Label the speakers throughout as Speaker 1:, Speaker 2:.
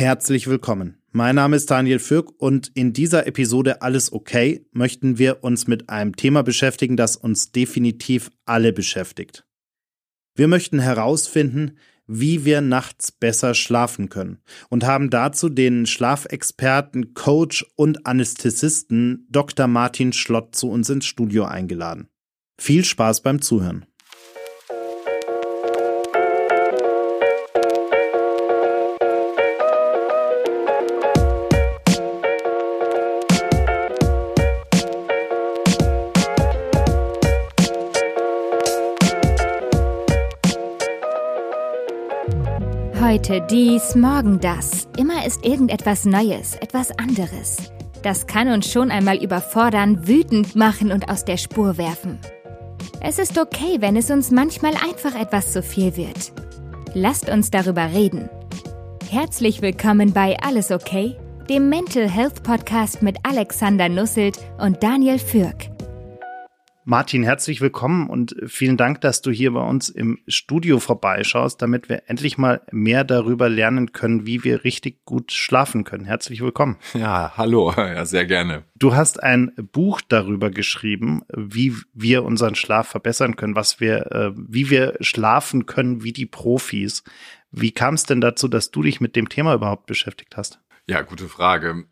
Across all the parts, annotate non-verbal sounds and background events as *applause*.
Speaker 1: Herzlich willkommen. Mein Name ist Daniel Fürk und in dieser Episode Alles okay möchten wir uns mit einem Thema beschäftigen, das uns definitiv alle beschäftigt. Wir möchten herausfinden, wie wir nachts besser schlafen können und haben dazu den Schlafexperten, Coach und Anästhesisten Dr. Martin Schlott zu uns ins Studio eingeladen. Viel Spaß beim Zuhören.
Speaker 2: Heute dies, morgen das. Immer ist irgendetwas Neues, etwas anderes. Das kann uns schon einmal überfordern, wütend machen und aus der Spur werfen. Es ist okay, wenn es uns manchmal einfach etwas zu viel wird. Lasst uns darüber reden. Herzlich willkommen bei Alles okay, dem Mental Health Podcast mit Alexander Nusselt und Daniel Fürk.
Speaker 1: Martin, herzlich willkommen und vielen Dank, dass du hier bei uns im Studio vorbeischaust, damit wir endlich mal mehr darüber lernen können, wie wir richtig gut schlafen können. Herzlich willkommen.
Speaker 3: Ja, hallo, *laughs* ja, sehr gerne.
Speaker 1: Du hast ein Buch darüber geschrieben, wie wir unseren Schlaf verbessern können, was wir, äh, wie wir schlafen können wie die Profis. Wie kam es denn dazu, dass du dich mit dem Thema überhaupt beschäftigt hast?
Speaker 3: Ja, gute Frage.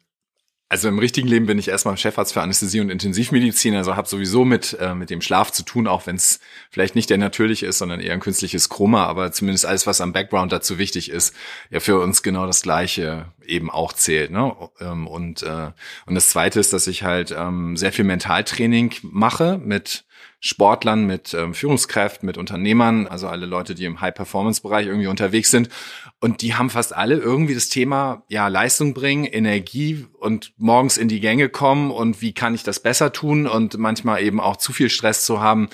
Speaker 3: Also im richtigen Leben bin ich erstmal Chefarzt für Anästhesie und Intensivmedizin, also habe sowieso mit, äh, mit dem Schlaf zu tun, auch wenn es vielleicht nicht der natürliche ist, sondern eher ein künstliches Chroma, aber zumindest alles, was am Background dazu wichtig ist, ja für uns genau das Gleiche eben auch zählt. Ne? Ähm, und, äh, und das Zweite ist, dass ich halt ähm, sehr viel Mentaltraining mache mit Sportlern, mit ähm, Führungskräften, mit Unternehmern, also alle Leute, die im High-Performance-Bereich irgendwie unterwegs sind. Und die haben fast alle irgendwie das Thema, ja, Leistung bringen, Energie und morgens in die Gänge kommen und wie kann ich das besser tun und manchmal eben auch zu viel Stress zu haben.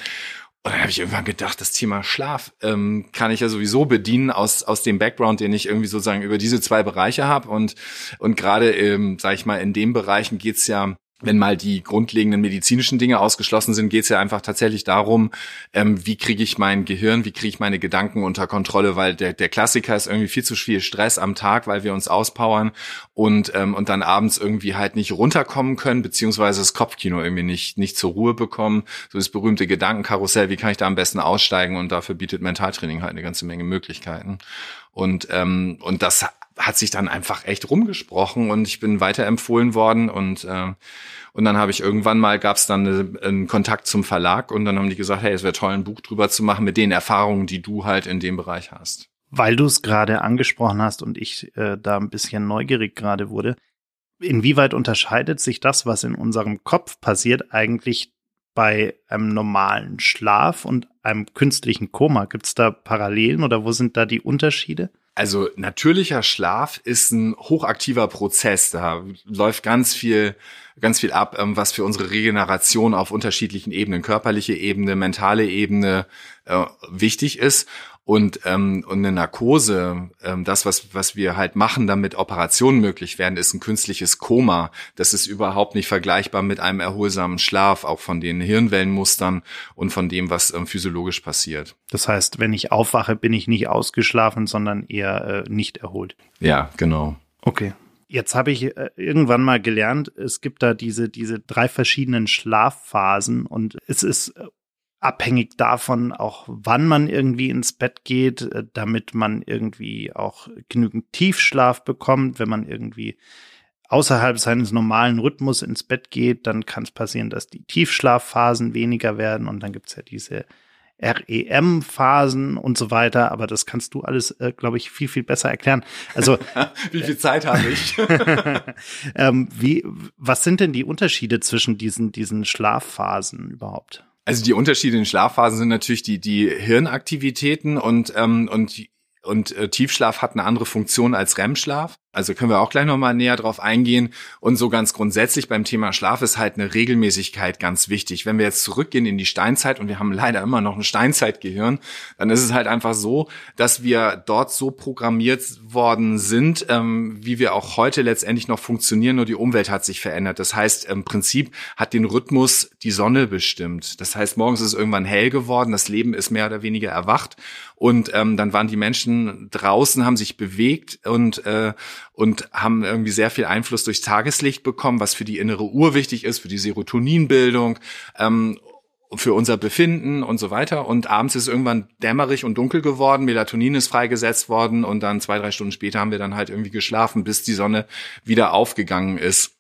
Speaker 3: Und dann habe ich irgendwann gedacht, das Thema Schlaf ähm, kann ich ja sowieso bedienen aus aus dem Background, den ich irgendwie sozusagen über diese zwei Bereiche habe. Und und gerade, ähm, sage ich mal, in den Bereichen geht's ja wenn mal die grundlegenden medizinischen Dinge ausgeschlossen sind, geht es ja einfach tatsächlich darum, ähm, wie kriege ich mein Gehirn, wie kriege ich meine Gedanken unter Kontrolle, weil der, der Klassiker ist irgendwie viel zu viel Stress am Tag, weil wir uns auspowern und, ähm, und dann abends irgendwie halt nicht runterkommen können, beziehungsweise das Kopfkino irgendwie nicht, nicht zur Ruhe bekommen. So das berühmte Gedankenkarussell, wie kann ich da am besten aussteigen? Und dafür bietet Mentaltraining halt eine ganze Menge Möglichkeiten. Und, ähm, und das hat sich dann einfach echt rumgesprochen und ich bin weiterempfohlen worden und äh, und dann habe ich irgendwann mal gab es dann eine, einen Kontakt zum Verlag und dann haben die gesagt, hey, es wäre toll, ein Buch drüber zu machen mit den Erfahrungen, die du halt in dem Bereich hast.
Speaker 1: Weil du es gerade angesprochen hast und ich äh, da ein bisschen neugierig gerade wurde, inwieweit unterscheidet sich das, was in unserem Kopf passiert, eigentlich bei einem normalen Schlaf und einem künstlichen Koma? Gibt es da Parallelen oder wo sind da die Unterschiede?
Speaker 3: Also natürlicher Schlaf ist ein hochaktiver Prozess. Da läuft ganz viel, ganz viel ab, ähm, was für unsere Regeneration auf unterschiedlichen Ebenen, körperliche Ebene, mentale Ebene äh, wichtig ist. Und, ähm, und eine Narkose, ähm, das, was, was wir halt machen, damit Operationen möglich werden, ist ein künstliches Koma. Das ist überhaupt nicht vergleichbar mit einem erholsamen Schlaf, auch von den Hirnwellenmustern und von dem, was ähm, physiologisch passiert.
Speaker 1: Das heißt, wenn ich aufwache, bin ich nicht ausgeschlafen, sondern eher äh, nicht erholt.
Speaker 3: Ja, genau.
Speaker 1: Okay. Jetzt habe ich äh, irgendwann mal gelernt, es gibt da diese, diese drei verschiedenen Schlafphasen und es ist äh, abhängig davon auch, wann man irgendwie ins Bett geht, äh, damit man irgendwie auch genügend Tiefschlaf bekommt. Wenn man irgendwie außerhalb seines normalen Rhythmus ins Bett geht, dann kann es passieren, dass die Tiefschlafphasen weniger werden und dann gibt es ja diese REM-Phasen und so weiter, aber das kannst du alles, äh, glaube ich, viel, viel besser erklären. Also *laughs*
Speaker 3: wie viel Zeit habe ich? *laughs*
Speaker 1: ähm, wie, was sind denn die Unterschiede zwischen diesen, diesen Schlafphasen überhaupt?
Speaker 3: Also die Unterschiede in Schlafphasen sind natürlich die, die Hirnaktivitäten und, ähm, und, und äh, Tiefschlaf hat eine andere Funktion als REM-Schlaf. Also können wir auch gleich nochmal näher drauf eingehen. Und so ganz grundsätzlich beim Thema Schlaf ist halt eine Regelmäßigkeit ganz wichtig. Wenn wir jetzt zurückgehen in die Steinzeit und wir haben leider immer noch ein Steinzeitgehirn, dann ist es halt einfach so, dass wir dort so programmiert worden sind, ähm, wie wir auch heute letztendlich noch funktionieren, nur die Umwelt hat sich verändert. Das heißt, im Prinzip hat den Rhythmus die Sonne bestimmt. Das heißt, morgens ist es irgendwann hell geworden, das Leben ist mehr oder weniger erwacht und ähm, dann waren die Menschen draußen, haben sich bewegt und äh, und haben irgendwie sehr viel Einfluss durchs Tageslicht bekommen, was für die innere Uhr wichtig ist, für die Serotoninbildung. Ähm, für unser Befinden und so weiter. Und abends ist irgendwann dämmerig und dunkel geworden, Melatonin ist freigesetzt worden und dann zwei, drei Stunden später haben wir dann halt irgendwie geschlafen, bis die Sonne wieder aufgegangen ist.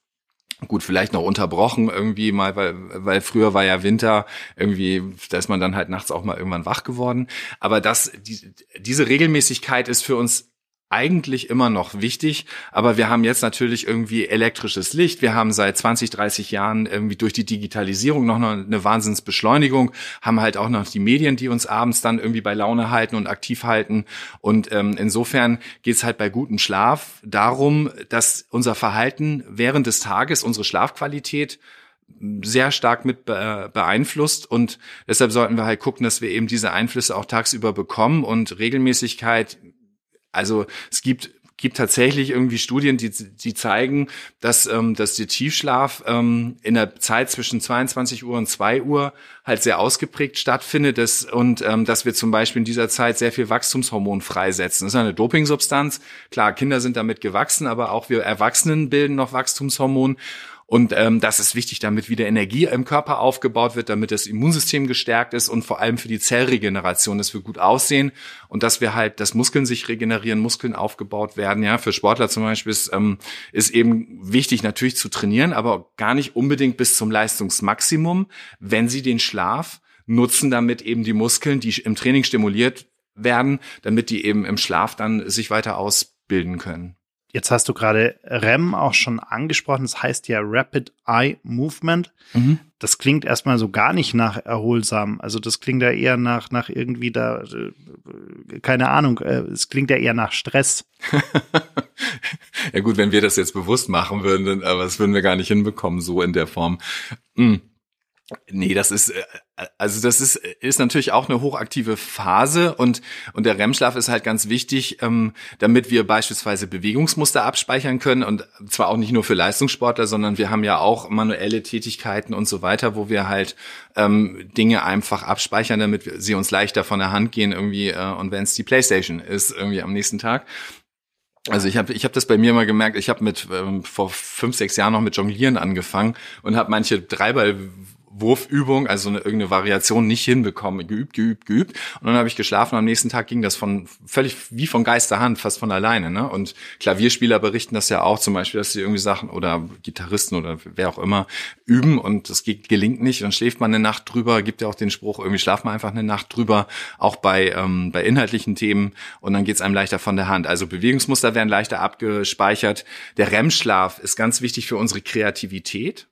Speaker 3: Gut, vielleicht noch unterbrochen irgendwie mal, weil, weil früher war ja Winter, irgendwie, da ist man dann halt nachts auch mal irgendwann wach geworden. Aber das, die, diese Regelmäßigkeit ist für uns eigentlich immer noch wichtig, aber wir haben jetzt natürlich irgendwie elektrisches Licht. Wir haben seit 20, 30 Jahren irgendwie durch die Digitalisierung noch eine Wahnsinnsbeschleunigung, haben halt auch noch die Medien, die uns abends dann irgendwie bei Laune halten und aktiv halten. Und ähm, insofern geht es halt bei gutem Schlaf darum, dass unser Verhalten während des Tages, unsere Schlafqualität sehr stark mit beeinflusst und deshalb sollten wir halt gucken, dass wir eben diese Einflüsse auch tagsüber bekommen und Regelmäßigkeit also es gibt gibt tatsächlich irgendwie Studien, die, die zeigen, dass, ähm, dass der Tiefschlaf ähm, in der Zeit zwischen 22 Uhr und 2 Uhr halt sehr ausgeprägt stattfindet dass, und ähm, dass wir zum Beispiel in dieser Zeit sehr viel Wachstumshormon freisetzen. Das ist eine Dopingsubstanz. Klar, Kinder sind damit gewachsen, aber auch wir Erwachsenen bilden noch Wachstumshormon. Und ähm, das ist wichtig, damit wieder Energie im Körper aufgebaut wird, damit das Immunsystem gestärkt ist und vor allem für die Zellregeneration, dass wir gut aussehen und dass wir halt, dass Muskeln sich regenerieren, Muskeln aufgebaut werden. Ja, für Sportler zum Beispiel ist, ähm, ist eben wichtig natürlich zu trainieren, aber gar nicht unbedingt bis zum Leistungsmaximum, wenn sie den Schlaf nutzen, damit eben die Muskeln, die im Training stimuliert werden, damit die eben im Schlaf dann sich weiter ausbilden können.
Speaker 1: Jetzt hast du gerade REM auch schon angesprochen. Das heißt ja Rapid Eye Movement. Mhm. Das klingt erstmal so gar nicht nach erholsam. Also das klingt ja eher nach, nach irgendwie da, äh, keine Ahnung, äh, es klingt ja eher nach Stress. *laughs*
Speaker 3: ja gut, wenn wir das jetzt bewusst machen würden, aber das würden wir gar nicht hinbekommen, so in der Form. Mhm. Nee, das ist äh, also das ist ist natürlich auch eine hochaktive Phase und und der REM-Schlaf ist halt ganz wichtig, ähm, damit wir beispielsweise Bewegungsmuster abspeichern können und zwar auch nicht nur für Leistungssportler, sondern wir haben ja auch manuelle Tätigkeiten und so weiter, wo wir halt ähm, Dinge einfach abspeichern, damit wir, sie uns leichter von der Hand gehen irgendwie äh, und wenn es die PlayStation ist irgendwie am nächsten Tag. Also ich habe ich hab das bei mir mal gemerkt, ich habe mit ähm, vor fünf, sechs Jahren noch mit Jonglieren angefangen und habe manche Dreiball Wurfübung, also eine, irgendeine Variation nicht hinbekommen. Geübt, geübt, geübt. Und dann habe ich geschlafen. Am nächsten Tag ging das von völlig wie von Geisterhand, fast von alleine. Ne? Und Klavierspieler berichten das ja auch zum Beispiel, dass sie irgendwie Sachen oder Gitarristen oder wer auch immer üben und es gelingt nicht. Dann schläft man eine Nacht drüber. Gibt ja auch den Spruch, irgendwie schlaft man einfach eine Nacht drüber, auch bei ähm, bei inhaltlichen Themen. Und dann geht es einem leichter von der Hand. Also Bewegungsmuster werden leichter abgespeichert. Der REM-Schlaf ist ganz wichtig für unsere Kreativität.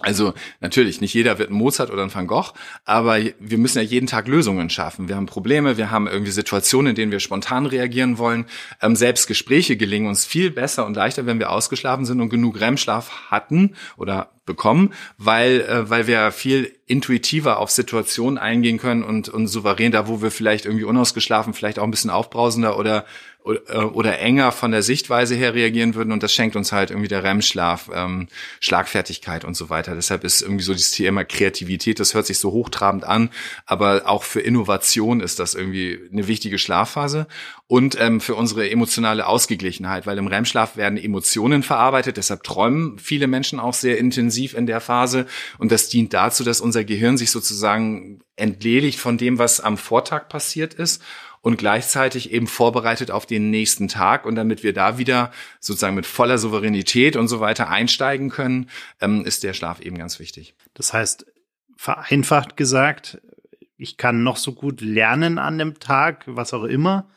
Speaker 3: Also natürlich, nicht jeder wird ein Mozart oder ein Van Gogh, aber wir müssen ja jeden Tag Lösungen schaffen. Wir haben Probleme, wir haben irgendwie Situationen, in denen wir spontan reagieren wollen. Ähm, selbst Gespräche gelingen uns viel besser und leichter, wenn wir ausgeschlafen sind und genug REM-Schlaf hatten oder bekommen, weil, äh, weil wir viel intuitiver auf Situationen eingehen können und, und souverän da, wo wir vielleicht irgendwie unausgeschlafen, vielleicht auch ein bisschen aufbrausender oder äh, oder enger von der Sichtweise her reagieren würden. Und das schenkt uns halt irgendwie der REM-Schlaf, ähm, Schlagfertigkeit und so weiter. Deshalb ist irgendwie so dieses Thema Kreativität, das hört sich so hochtrabend an, aber auch für Innovation ist das irgendwie eine wichtige Schlafphase. Und ähm, für unsere emotionale Ausgeglichenheit, weil im REM-Schlaf werden Emotionen verarbeitet, deshalb träumen viele Menschen auch sehr intensiv in der Phase und das dient dazu, dass unser Gehirn sich sozusagen entledigt von dem, was am Vortag passiert ist und gleichzeitig eben vorbereitet auf den nächsten Tag. Und damit wir da wieder sozusagen mit voller Souveränität und so weiter einsteigen können, ähm, ist der Schlaf eben ganz wichtig.
Speaker 1: Das heißt, vereinfacht gesagt, ich kann noch so gut lernen an dem Tag, was auch immer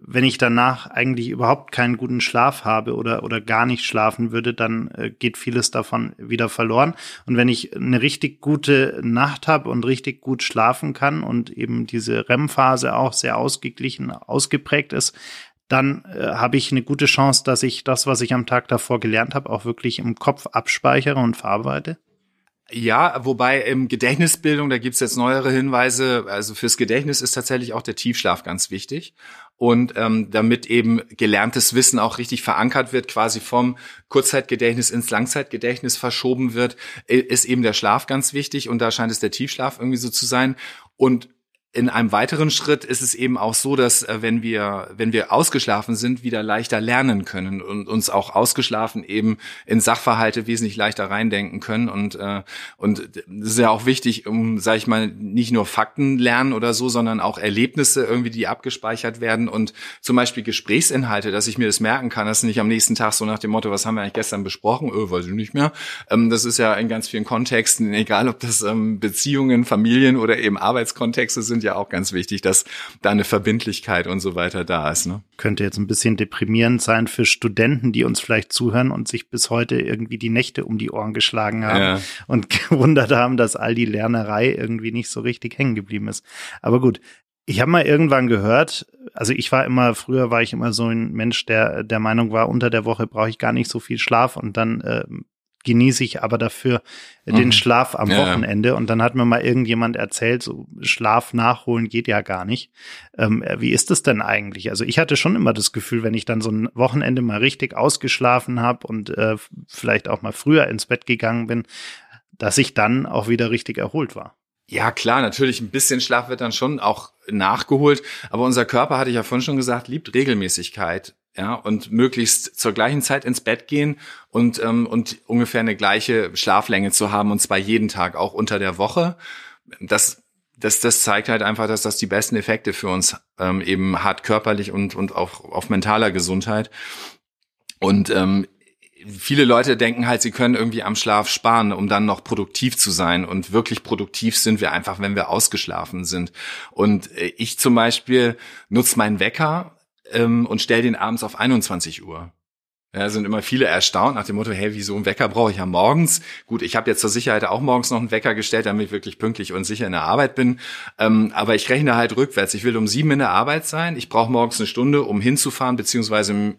Speaker 1: wenn ich danach eigentlich überhaupt keinen guten Schlaf habe oder, oder gar nicht schlafen würde, dann äh, geht vieles davon wieder verloren. Und wenn ich eine richtig gute Nacht habe und richtig gut schlafen kann und eben diese REM-Phase auch sehr ausgeglichen, ausgeprägt ist, dann äh, habe ich eine gute Chance, dass ich das, was ich am Tag davor gelernt habe, auch wirklich im Kopf abspeichere und verarbeite.
Speaker 3: Ja, wobei im Gedächtnisbildung, da gibt's jetzt neuere Hinweise, also fürs Gedächtnis ist tatsächlich auch der Tiefschlaf ganz wichtig. Und ähm, damit eben gelerntes Wissen auch richtig verankert wird, quasi vom Kurzzeitgedächtnis ins Langzeitgedächtnis verschoben wird, ist eben der Schlaf ganz wichtig und da scheint es der Tiefschlaf irgendwie so zu sein. Und in einem weiteren Schritt ist es eben auch so, dass äh, wenn wir wenn wir ausgeschlafen sind, wieder leichter lernen können und uns auch ausgeschlafen eben in Sachverhalte wesentlich leichter reindenken können. Und äh, und das ist ja auch wichtig, um sage ich mal nicht nur Fakten lernen oder so, sondern auch Erlebnisse irgendwie, die abgespeichert werden. Und zum Beispiel Gesprächsinhalte, dass ich mir das merken kann, dass nicht am nächsten Tag so nach dem Motto, was haben wir eigentlich gestern besprochen, öh, weiß ich nicht mehr. Ähm, das ist ja in ganz vielen Kontexten, *laughs* egal ob das ähm, Beziehungen, Familien oder eben Arbeitskontexte sind sind ja auch ganz wichtig, dass da eine Verbindlichkeit und so weiter da ist. Ne?
Speaker 1: Könnte jetzt ein bisschen deprimierend sein für Studenten, die uns vielleicht zuhören und sich bis heute irgendwie die Nächte um die Ohren geschlagen haben ja. und *laughs* gewundert haben, dass all die Lernerei irgendwie nicht so richtig hängen geblieben ist. Aber gut, ich habe mal irgendwann gehört, also ich war immer, früher war ich immer so ein Mensch, der der Meinung war, unter der Woche brauche ich gar nicht so viel Schlaf und dann äh, genieße ich aber dafür mhm. den Schlaf am ja. Wochenende. Und dann hat mir mal irgendjemand erzählt, so Schlaf nachholen geht ja gar nicht. Ähm, äh, wie ist das denn eigentlich? Also ich hatte schon immer das Gefühl, wenn ich dann so ein Wochenende mal richtig ausgeschlafen habe und äh, vielleicht auch mal früher ins Bett gegangen bin, dass ich dann auch wieder richtig erholt war.
Speaker 3: Ja, klar, natürlich ein bisschen Schlaf wird dann schon auch nachgeholt, aber unser Körper, hatte ich ja vorhin schon gesagt, liebt Regelmäßigkeit ja, und möglichst zur gleichen Zeit ins Bett gehen und, ähm, und ungefähr eine gleiche Schlaflänge zu haben, und zwar jeden Tag, auch unter der Woche. Das, das, das zeigt halt einfach, dass das die besten Effekte für uns ähm, eben hat, körperlich und, und auch auf mentaler Gesundheit. Und ähm, viele Leute denken halt, sie können irgendwie am Schlaf sparen, um dann noch produktiv zu sein. Und wirklich produktiv sind wir einfach, wenn wir ausgeschlafen sind. Und äh, ich zum Beispiel nutze meinen Wecker ähm, und stell den abends auf 21 Uhr. Ja, sind immer viele erstaunt nach dem Motto, hey, wieso einen Wecker brauche ich ja morgens? Gut, ich habe jetzt zur Sicherheit auch morgens noch einen Wecker gestellt, damit ich wirklich pünktlich und sicher in der Arbeit bin. Ähm, aber ich rechne halt rückwärts. Ich will um sieben in der Arbeit sein. Ich brauche morgens eine Stunde, um hinzufahren, beziehungsweise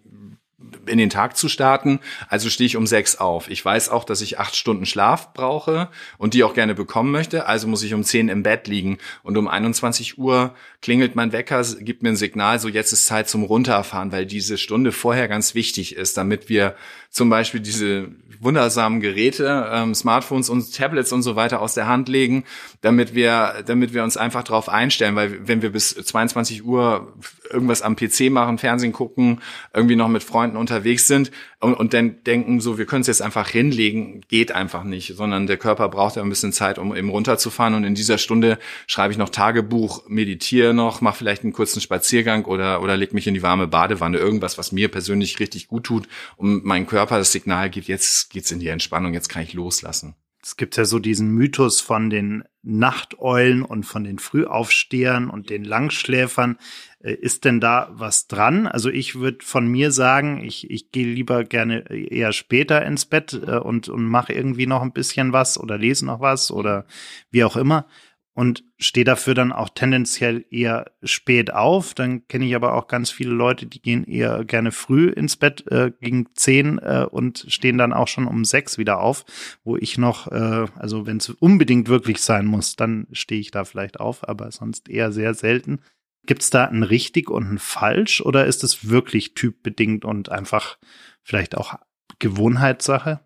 Speaker 3: in den Tag zu starten. Also stehe ich um sechs auf. Ich weiß auch, dass ich acht Stunden Schlaf brauche und die auch gerne bekommen möchte. Also muss ich um zehn im Bett liegen. Und um 21 Uhr klingelt mein Wecker, gibt mir ein Signal, so jetzt ist Zeit zum Runterfahren, weil diese Stunde vorher ganz wichtig ist, damit wir zum Beispiel diese wundersamen Geräte, ähm, Smartphones und Tablets und so weiter aus der Hand legen, damit wir, damit wir uns einfach darauf einstellen, weil wenn wir bis 22 Uhr irgendwas am PC machen, Fernsehen gucken, irgendwie noch mit Freunden unterwegs sind und, und dann denken so, wir können es jetzt einfach hinlegen, geht einfach nicht, sondern der Körper braucht ja ein bisschen Zeit, um eben runterzufahren und in dieser Stunde schreibe ich noch Tagebuch, meditiere noch, mache vielleicht einen kurzen Spaziergang oder, oder leg mich in die warme Badewanne, irgendwas, was mir persönlich richtig gut tut, um meinen Körper das Signal gibt, jetzt geht's in die Entspannung, jetzt kann ich loslassen.
Speaker 1: Es gibt ja so diesen Mythos von den Nachteulen und von den Frühaufstehern und den Langschläfern. Äh, ist denn da was dran? Also ich würde von mir sagen, ich, ich gehe lieber gerne eher später ins Bett äh, und, und mache irgendwie noch ein bisschen was oder lese noch was oder wie auch immer und stehe dafür dann auch tendenziell eher spät auf. Dann kenne ich aber auch ganz viele Leute, die gehen eher gerne früh ins Bett äh, gegen zehn äh, und stehen dann auch schon um sechs wieder auf, wo ich noch, äh, also wenn es unbedingt wirklich sein muss, dann stehe ich da vielleicht auf, aber sonst eher sehr selten. Gibt es da ein richtig und ein falsch oder ist es wirklich typbedingt und einfach vielleicht auch Gewohnheitssache?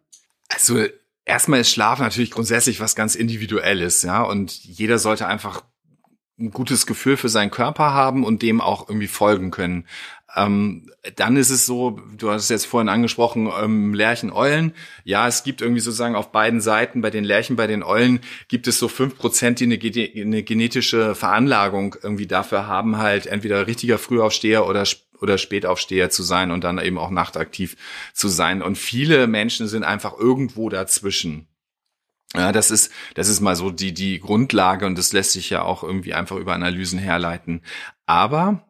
Speaker 3: Also erstmal ist Schlaf natürlich grundsätzlich was ganz Individuelles, ja, und jeder sollte einfach ein gutes Gefühl für seinen Körper haben und dem auch irgendwie folgen können. Ähm, dann ist es so, du hast es jetzt vorhin angesprochen, ähm, Lerchen, Eulen. Ja, es gibt irgendwie sozusagen auf beiden Seiten, bei den Lerchen, bei den Eulen, gibt es so fünf Prozent, die eine, eine, genetische Veranlagung irgendwie dafür haben, halt entweder richtiger Frühaufsteher oder oder Spätaufsteher zu sein und dann eben auch nachtaktiv zu sein. Und viele Menschen sind einfach irgendwo dazwischen. Ja, das ist, das ist mal so die, die Grundlage und das lässt sich ja auch irgendwie einfach über Analysen herleiten. Aber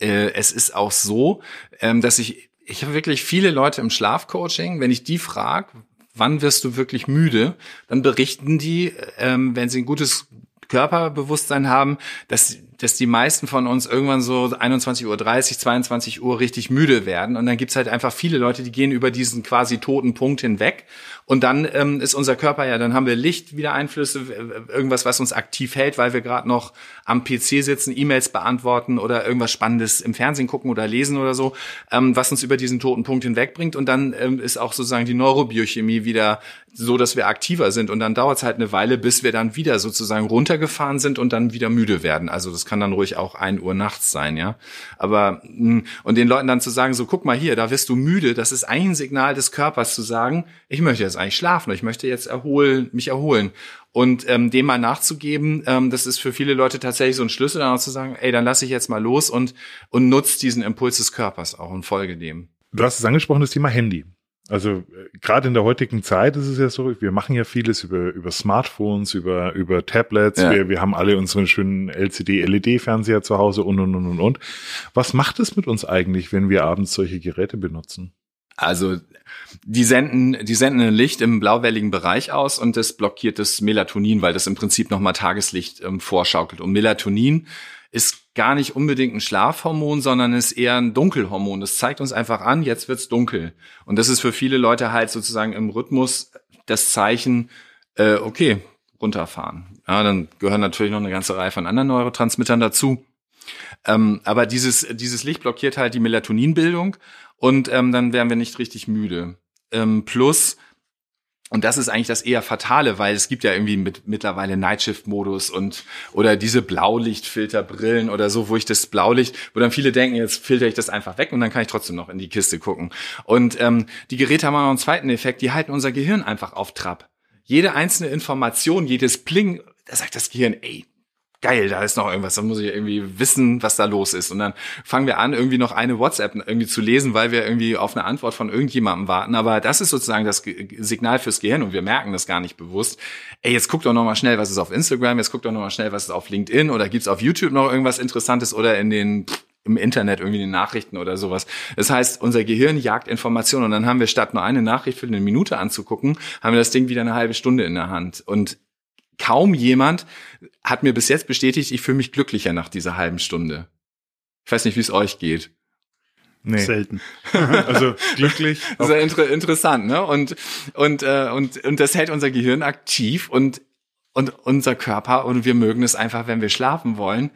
Speaker 3: äh, es ist auch so, ähm, dass ich, ich habe wirklich viele Leute im Schlafcoaching, wenn ich die frage, wann wirst du wirklich müde, dann berichten die, ähm, wenn sie ein gutes Körperbewusstsein haben, dass dass die meisten von uns irgendwann so 21.30 Uhr, 22 Uhr richtig müde werden. Und dann gibt's halt einfach viele Leute, die gehen über diesen quasi toten Punkt hinweg. Und dann ähm, ist unser Körper ja, dann haben wir Licht wieder Einflüsse, irgendwas, was uns aktiv hält, weil wir gerade noch am PC sitzen, E-Mails beantworten oder irgendwas Spannendes im Fernsehen gucken oder lesen oder so, ähm, was uns über diesen toten Punkt hinwegbringt. Und dann ähm, ist auch sozusagen die Neurobiochemie wieder so, dass wir aktiver sind. Und dann dauert es halt eine Weile, bis wir dann wieder sozusagen runtergefahren sind und dann wieder müde werden. Also das kann dann ruhig auch ein Uhr nachts sein, ja. Aber hm, und den Leuten dann zu sagen, so guck mal hier, da wirst du müde, das ist ein Signal des Körpers zu sagen, ich möchte jetzt eigentlich schlafen, ich möchte jetzt erholen, mich erholen. Und ähm, dem mal nachzugeben, ähm, das ist für viele Leute tatsächlich so ein Schlüssel, dann auch zu sagen, ey, dann lasse ich jetzt mal los und und nutzt diesen Impuls des Körpers auch und folge dem.
Speaker 4: Du hast es angesprochen, das Thema Handy. Also äh, gerade in der heutigen Zeit ist es ja so, wir machen ja vieles über, über Smartphones, über, über Tablets, ja. wir, wir haben alle unseren schönen LCD-LED-Fernseher zu Hause und, und, und, und, und. Was macht es mit uns eigentlich, wenn wir abends solche Geräte benutzen?
Speaker 3: Also die senden, die senden ein Licht im blauwelligen Bereich aus und das blockiert das Melatonin, weil das im Prinzip nochmal Tageslicht ähm, vorschaukelt. Und Melatonin ist gar nicht unbedingt ein Schlafhormon, sondern ist eher ein Dunkelhormon. Das zeigt uns einfach an, jetzt wird's dunkel. Und das ist für viele Leute halt sozusagen im Rhythmus das Zeichen, äh, okay, runterfahren. Ja, dann gehören natürlich noch eine ganze Reihe von anderen Neurotransmittern dazu. Ähm, aber dieses, dieses Licht blockiert halt die Melatoninbildung und ähm, dann werden wir nicht richtig müde. Ähm, plus und das ist eigentlich das eher Fatale, weil es gibt ja irgendwie mit, mittlerweile Nightshift-Modus und oder diese Blaulichtfilterbrillen oder so, wo ich das Blaulicht, wo dann viele denken, jetzt filter ich das einfach weg und dann kann ich trotzdem noch in die Kiste gucken. Und ähm, die Geräte haben auch noch einen zweiten Effekt, die halten unser Gehirn einfach auf Trab. Jede einzelne Information, jedes Pling, da sagt das Gehirn, ey, geil, da ist noch irgendwas, da muss ich irgendwie wissen, was da los ist. Und dann fangen wir an, irgendwie noch eine WhatsApp irgendwie zu lesen, weil wir irgendwie auf eine Antwort von irgendjemandem warten. Aber das ist sozusagen das Signal fürs Gehirn und wir merken das gar nicht bewusst. Ey, jetzt guck doch noch mal schnell, was ist auf Instagram, jetzt guck doch noch mal schnell, was ist auf LinkedIn oder gibt's auf YouTube noch irgendwas Interessantes oder in den im Internet irgendwie in den Nachrichten oder sowas. Das heißt, unser Gehirn jagt Informationen und dann haben wir statt nur eine Nachricht für eine Minute anzugucken, haben wir das Ding wieder eine halbe Stunde in der Hand. Und kaum jemand hat mir bis jetzt bestätigt, ich fühle mich glücklicher nach dieser halben Stunde. Ich weiß nicht, wie es euch geht.
Speaker 4: Nee. Selten. *laughs* also glücklich.
Speaker 3: Sehr inter interessant, ne? Und und äh, und und das hält unser Gehirn aktiv und und unser Körper und wir mögen es einfach, wenn wir schlafen wollen,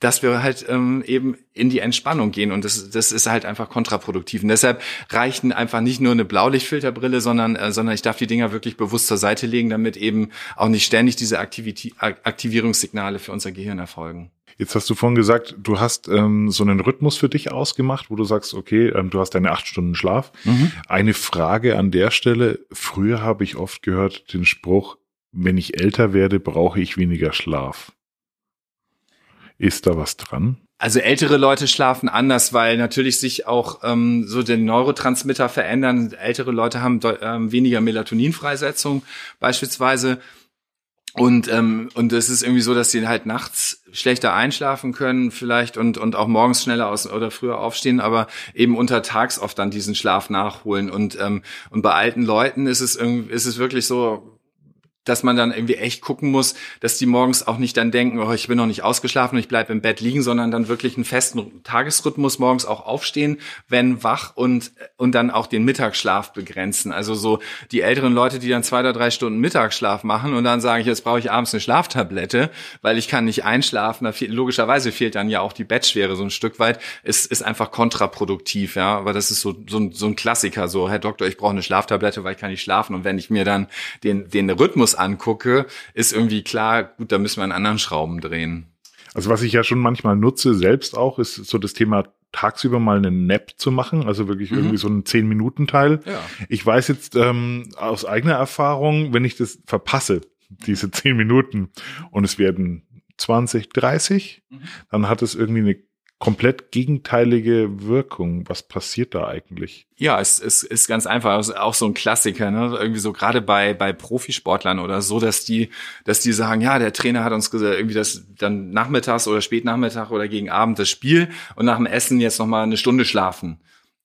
Speaker 3: dass wir halt ähm, eben in die Entspannung gehen und das, das ist halt einfach kontraproduktiv. Und deshalb reichten einfach nicht nur eine Blaulichtfilterbrille, sondern, äh, sondern ich darf die Dinger wirklich bewusst zur Seite legen, damit eben auch nicht ständig diese Aktivität, Aktivierungssignale für unser Gehirn erfolgen.
Speaker 4: Jetzt hast du vorhin gesagt, du hast ähm, so einen Rhythmus für dich ausgemacht, wo du sagst, okay, ähm, du hast deine acht Stunden Schlaf. Mhm. Eine Frage an der Stelle. Früher habe ich oft gehört den Spruch, wenn ich älter werde, brauche ich weniger Schlaf. Ist da was dran?
Speaker 3: Also ältere Leute schlafen anders, weil natürlich sich auch ähm, so den Neurotransmitter verändern. Ältere Leute haben ähm, weniger Melatoninfreisetzung beispielsweise. Und ähm, und es ist irgendwie so, dass sie halt nachts schlechter einschlafen können vielleicht und und auch morgens schneller aus oder früher aufstehen, aber eben untertags oft dann diesen Schlaf nachholen und ähm, und bei alten Leuten ist es irgendwie ist es wirklich so dass man dann irgendwie echt gucken muss, dass die morgens auch nicht dann denken, oh, ich bin noch nicht ausgeschlafen und ich bleibe im Bett liegen, sondern dann wirklich einen festen Tagesrhythmus morgens auch aufstehen, wenn wach und, und dann auch den Mittagsschlaf begrenzen. Also so die älteren Leute, die dann zwei oder drei Stunden Mittagsschlaf machen und dann sagen, jetzt brauche ich abends eine Schlaftablette, weil ich kann nicht einschlafen. Da fehlt, logischerweise fehlt dann ja auch die Bettschwere so ein Stück weit. Es ist einfach kontraproduktiv, ja. Aber das ist so, so, ein, so ein Klassiker, so, Herr Doktor, ich brauche eine Schlaftablette, weil ich kann nicht schlafen. Und wenn ich mir dann den, den Rhythmus angucke, ist irgendwie klar, gut, da müssen wir an anderen Schrauben drehen.
Speaker 4: Also was ich ja schon manchmal nutze, selbst auch, ist so das Thema tagsüber mal einen Nap zu machen, also wirklich mhm. irgendwie so einen zehn minuten teil Ja. Ich weiß jetzt ähm, aus eigener Erfahrung, wenn ich das verpasse, diese *laughs* zehn Minuten und es werden 20, 30, mhm. dann hat es irgendwie eine komplett gegenteilige Wirkung. Was passiert da eigentlich?
Speaker 3: Ja, es, es ist ganz einfach. Also auch so ein Klassiker, ne? Irgendwie so gerade bei, bei Profisportlern oder so, dass die, dass die sagen, ja, der Trainer hat uns gesagt, irgendwie das dann nachmittags oder spätnachmittag oder gegen Abend das Spiel und nach dem Essen jetzt nochmal eine Stunde schlafen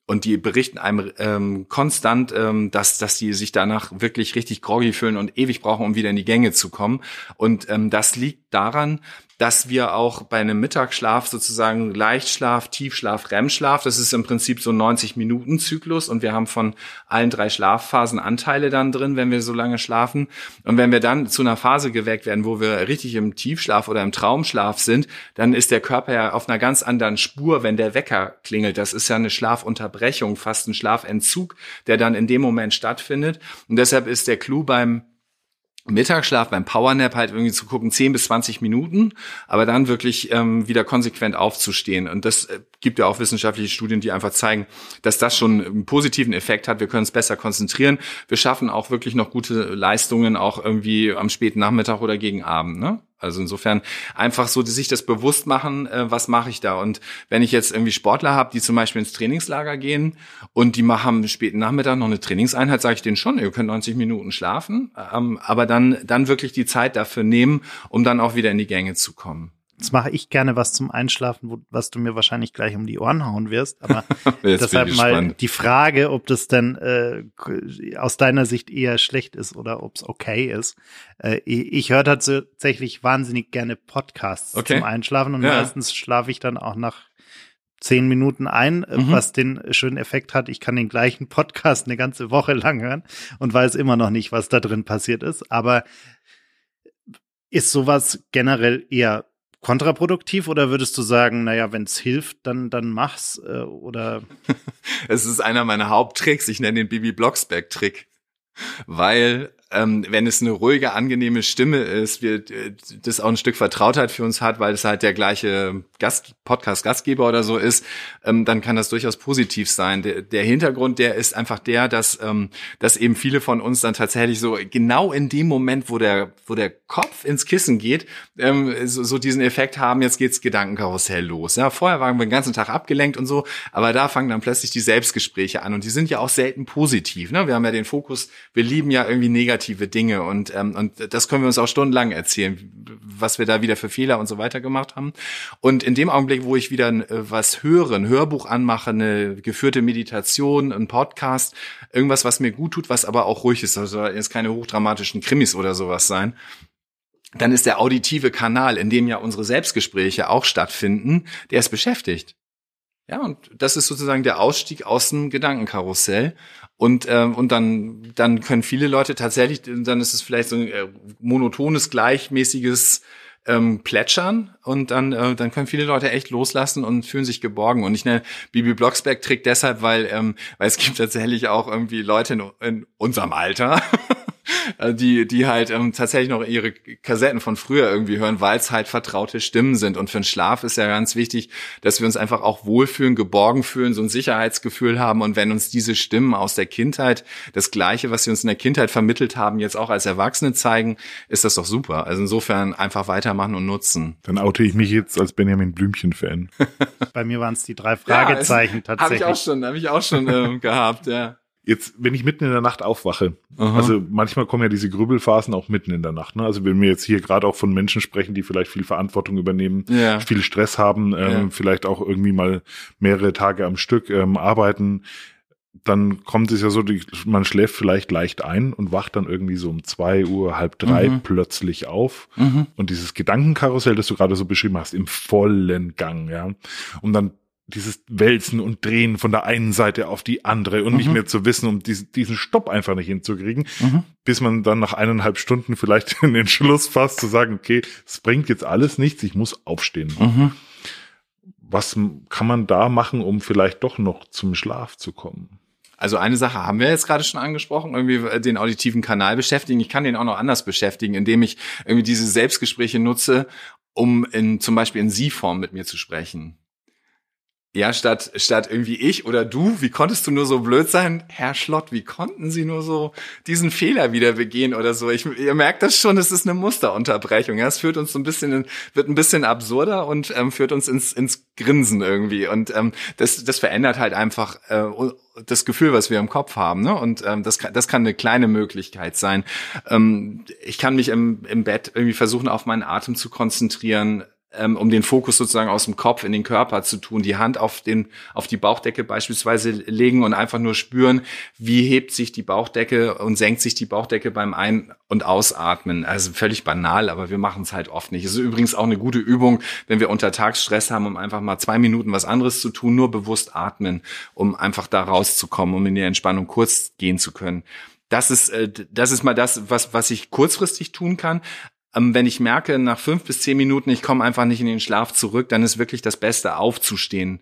Speaker 3: und die berichten einem ähm, konstant, ähm, dass dass die sich danach wirklich richtig groggy fühlen und ewig brauchen, um wieder in die Gänge zu kommen. Und ähm, das liegt daran, dass wir auch bei einem Mittagsschlaf sozusagen Leichtschlaf, Tiefschlaf, REM-Schlaf, das ist im Prinzip so 90 Minuten Zyklus und wir haben von allen drei Schlafphasen Anteile dann drin, wenn wir so lange schlafen. Und wenn wir dann zu einer Phase geweckt werden, wo wir richtig im Tiefschlaf oder im Traumschlaf sind, dann ist der Körper ja auf einer ganz anderen Spur, wenn der Wecker klingelt. Das ist ja eine Schlafunterbrechung, fast ein Schlafentzug, der dann in dem Moment stattfindet. Und deshalb ist der Clou beim Mittagsschlaf beim Powernap halt irgendwie zu gucken, 10 bis 20 Minuten, aber dann wirklich ähm, wieder konsequent aufzustehen. Und das äh, gibt ja auch wissenschaftliche Studien, die einfach zeigen, dass das schon einen positiven Effekt hat. Wir können uns besser konzentrieren. Wir schaffen auch wirklich noch gute Leistungen, auch irgendwie am späten Nachmittag oder gegen Abend. Ne? Also insofern einfach so sich das bewusst machen, äh, was mache ich da. Und wenn ich jetzt irgendwie Sportler habe, die zum Beispiel ins Trainingslager gehen und die machen späten Nachmittag noch eine Trainingseinheit, sage ich denen schon, ihr könnt 90 Minuten schlafen, ähm, aber dann, dann wirklich die Zeit dafür nehmen, um dann auch wieder in die Gänge zu kommen.
Speaker 1: Jetzt mache ich gerne was zum Einschlafen, wo, was du mir wahrscheinlich gleich um die Ohren hauen wirst. Aber *laughs* deshalb mal die Frage, ob das denn äh, aus deiner Sicht eher schlecht ist oder ob es okay ist. Äh, ich, ich höre tatsächlich wahnsinnig gerne Podcasts okay. zum Einschlafen und ja. meistens schlafe ich dann auch nach zehn Minuten ein, äh, mhm. was den schönen Effekt hat, ich kann den gleichen Podcast eine ganze Woche lang hören und weiß immer noch nicht, was da drin passiert ist. Aber ist sowas generell eher kontraproduktiv oder würdest du sagen, naja, wenn es hilft, dann, dann mach's äh, oder? *laughs*
Speaker 3: es ist einer meiner Haupttricks. Ich nenne den Bibi Blocksberg-Trick. Weil ähm, wenn es eine ruhige, angenehme Stimme ist, wir äh, das auch ein Stück Vertrautheit für uns hat, weil es halt der gleiche Gast, Podcast-Gastgeber oder so ist, ähm, dann kann das durchaus positiv sein. Der, der Hintergrund, der ist einfach der, dass, ähm, dass eben viele von uns dann tatsächlich so genau in dem Moment, wo der, wo der Kopf ins Kissen geht, ähm, so, so diesen Effekt haben, jetzt geht's Gedankenkarussell los. Ja, vorher waren wir den ganzen Tag abgelenkt und so, aber da fangen dann plötzlich die Selbstgespräche an und die sind ja auch selten positiv. Ne? Wir haben ja den Fokus, wir lieben ja irgendwie negativ negative Dinge und ähm, und das können wir uns auch stundenlang erzählen, was wir da wieder für Fehler und so weiter gemacht haben. Und in dem Augenblick, wo ich wieder äh, was höre, ein Hörbuch anmache, eine geführte Meditation, ein Podcast, irgendwas, was mir gut tut, was aber auch ruhig ist, also jetzt keine hochdramatischen Krimis oder sowas sein, dann ist der auditive Kanal, in dem ja unsere Selbstgespräche auch stattfinden, der ist beschäftigt. Ja, und das ist sozusagen der Ausstieg aus dem Gedankenkarussell. Und, äh, und dann, dann können viele Leute tatsächlich, dann ist es vielleicht so ein äh, monotones, gleichmäßiges ähm, Plätschern und dann, äh, dann können viele Leute echt loslassen und fühlen sich geborgen. Und ich nenne Bibi Blocksberg Trick deshalb, weil, ähm, weil es gibt tatsächlich auch irgendwie Leute in, in unserem Alter, *laughs* die, die halt ähm, tatsächlich noch ihre Kassetten von früher irgendwie hören, weil es halt vertraute Stimmen sind. Und für den Schlaf ist ja ganz wichtig, dass wir uns einfach auch wohlfühlen, geborgen fühlen, so ein Sicherheitsgefühl haben. Und wenn uns diese Stimmen aus der Kindheit, das Gleiche, was sie uns in der Kindheit vermittelt haben, jetzt auch als Erwachsene zeigen, ist das doch super. Also insofern einfach weitermachen und nutzen.
Speaker 4: Dann oute ich mich jetzt als Benjamin Blümchen-Fan.
Speaker 1: Bei mir waren es die drei Fragezeichen ja, tatsächlich.
Speaker 3: Habe ich auch schon, habe ich auch schon ähm, gehabt, ja.
Speaker 4: Jetzt, wenn ich mitten in der Nacht aufwache, Aha. also manchmal kommen ja diese Grübelphasen auch mitten in der Nacht. Ne? Also wenn wir jetzt hier gerade auch von Menschen sprechen, die vielleicht viel Verantwortung übernehmen, ja. viel Stress haben, ähm, ja. vielleicht auch irgendwie mal mehrere Tage am Stück ähm, arbeiten, dann kommt es ja so, man schläft vielleicht leicht ein und wacht dann irgendwie so um zwei Uhr, halb drei mhm. plötzlich auf. Mhm. Und dieses Gedankenkarussell, das du gerade so beschrieben hast, im vollen Gang, ja. Und dann dieses Wälzen und Drehen von der einen Seite auf die andere und mhm. nicht mehr zu wissen, um diesen, diesen Stopp einfach nicht hinzukriegen, mhm. bis man dann nach eineinhalb Stunden vielleicht in *laughs* den Schluss fasst, zu sagen, okay, es bringt jetzt alles nichts, ich muss aufstehen. Mhm. Was kann man da machen, um vielleicht doch noch zum Schlaf zu kommen?
Speaker 3: Also eine Sache haben wir jetzt gerade schon angesprochen, irgendwie äh, den auditiven Kanal beschäftigen. Ich kann den auch noch anders beschäftigen, indem ich irgendwie diese Selbstgespräche nutze, um in, zum Beispiel in Sie-Form mit mir zu sprechen. Ja, statt, statt irgendwie ich oder du, wie konntest du nur so blöd sein? Herr Schlott, wie konnten Sie nur so diesen Fehler wieder begehen oder so? Ich, ihr merkt das schon, es ist eine Musterunterbrechung. Ja? Es führt uns so ein bisschen, in, wird ein bisschen absurder und ähm, führt uns ins, ins Grinsen irgendwie. Und ähm, das, das verändert halt einfach äh, das Gefühl, was wir im Kopf haben. Ne? Und ähm, das, kann, das kann eine kleine Möglichkeit sein. Ähm, ich kann mich im, im Bett irgendwie versuchen, auf meinen Atem zu konzentrieren ähm, um den Fokus sozusagen aus dem Kopf in den Körper zu tun, die Hand auf den auf die Bauchdecke beispielsweise legen und einfach nur spüren, wie hebt sich die Bauchdecke und senkt sich die Bauchdecke beim Ein- und Ausatmen. Also völlig banal, aber wir machen es halt oft nicht. Es ist übrigens auch eine gute Übung, wenn wir Untertagsstress haben, um einfach mal zwei Minuten was anderes zu tun, nur bewusst atmen, um einfach da rauszukommen, um in die Entspannung kurz gehen zu können. Das ist, äh, das ist mal das, was, was ich kurzfristig tun kann. Ähm, wenn ich merke, nach fünf bis zehn Minuten, ich komme einfach nicht in den Schlaf zurück, dann ist wirklich das Beste aufzustehen.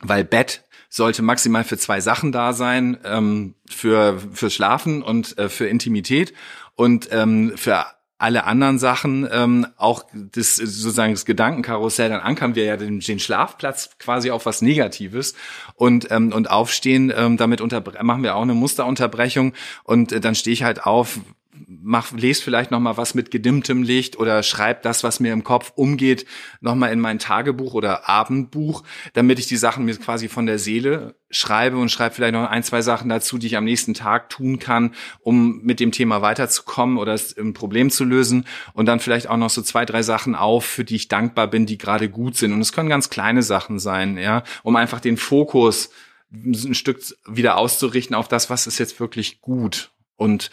Speaker 3: Weil Bett sollte maximal für zwei Sachen da sein, ähm, für, für Schlafen und äh, für Intimität und ähm, für alle anderen Sachen, ähm, auch das sozusagen das Gedankenkarussell, dann ankern wir ja den, den Schlafplatz quasi auf was Negatives und ähm, und aufstehen, ähm, damit machen wir auch eine Musterunterbrechung und äh, dann stehe ich halt auf, mach, lese vielleicht noch mal was mit gedimmtem Licht oder schreib das, was mir im Kopf umgeht, noch mal in mein Tagebuch oder Abendbuch, damit ich die Sachen mir quasi von der Seele schreibe und schreibe vielleicht noch ein, zwei Sachen dazu, die ich am nächsten Tag tun kann, um mit dem Thema weiterzukommen oder ein Problem zu lösen. Und dann vielleicht auch noch so zwei, drei Sachen auf, für die ich dankbar bin, die gerade gut sind. Und es können ganz kleine Sachen sein, ja, um einfach den Fokus ein Stück wieder auszurichten auf das, was ist jetzt wirklich gut und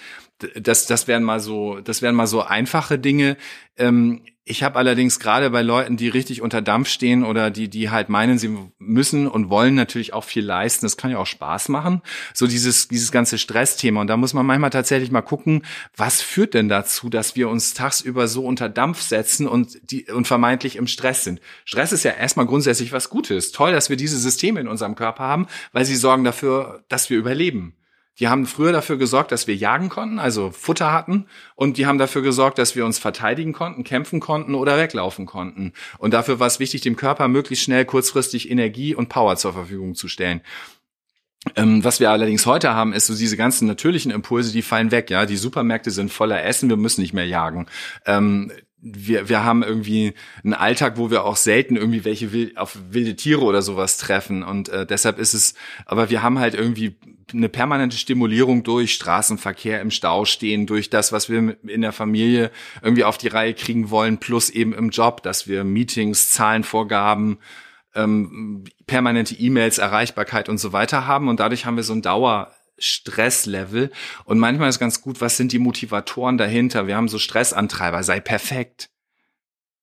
Speaker 3: das, das wären mal so, das wären mal so einfache Dinge. Ähm, ich habe allerdings gerade bei Leuten, die richtig unter Dampf stehen oder die, die halt meinen, sie müssen und wollen natürlich auch viel leisten. Das kann ja auch Spaß machen. So dieses, dieses ganze Stressthema. Und da muss man manchmal tatsächlich mal gucken, was führt denn dazu, dass wir uns tagsüber so unter Dampf setzen und die, und vermeintlich im Stress sind. Stress ist ja erstmal grundsätzlich was Gutes. Toll, dass wir diese Systeme in unserem Körper haben, weil sie sorgen dafür, dass wir überleben. Die haben früher dafür gesorgt, dass wir jagen konnten, also Futter hatten, und die haben dafür gesorgt, dass wir uns verteidigen konnten, kämpfen konnten oder weglaufen konnten. Und dafür war es wichtig, dem Körper möglichst schnell kurzfristig Energie und Power zur Verfügung zu stellen. Ähm, was wir allerdings heute haben, ist so diese ganzen natürlichen Impulse, die fallen weg. Ja, die Supermärkte sind voller Essen, wir müssen nicht mehr jagen. Ähm, wir, wir haben irgendwie einen Alltag, wo wir auch selten irgendwie welche wild, auf wilde Tiere oder sowas treffen. Und äh, deshalb ist es, aber wir haben halt irgendwie eine permanente Stimulierung durch Straßenverkehr im Stau stehen, durch das, was wir in der Familie irgendwie auf die Reihe kriegen wollen, plus eben im Job, dass wir Meetings, Zahlenvorgaben, ähm, permanente E-Mails, Erreichbarkeit und so weiter haben. Und dadurch haben wir so ein Dauer Stresslevel. Und manchmal ist ganz gut, was sind die Motivatoren dahinter? Wir haben so Stressantreiber, sei perfekt,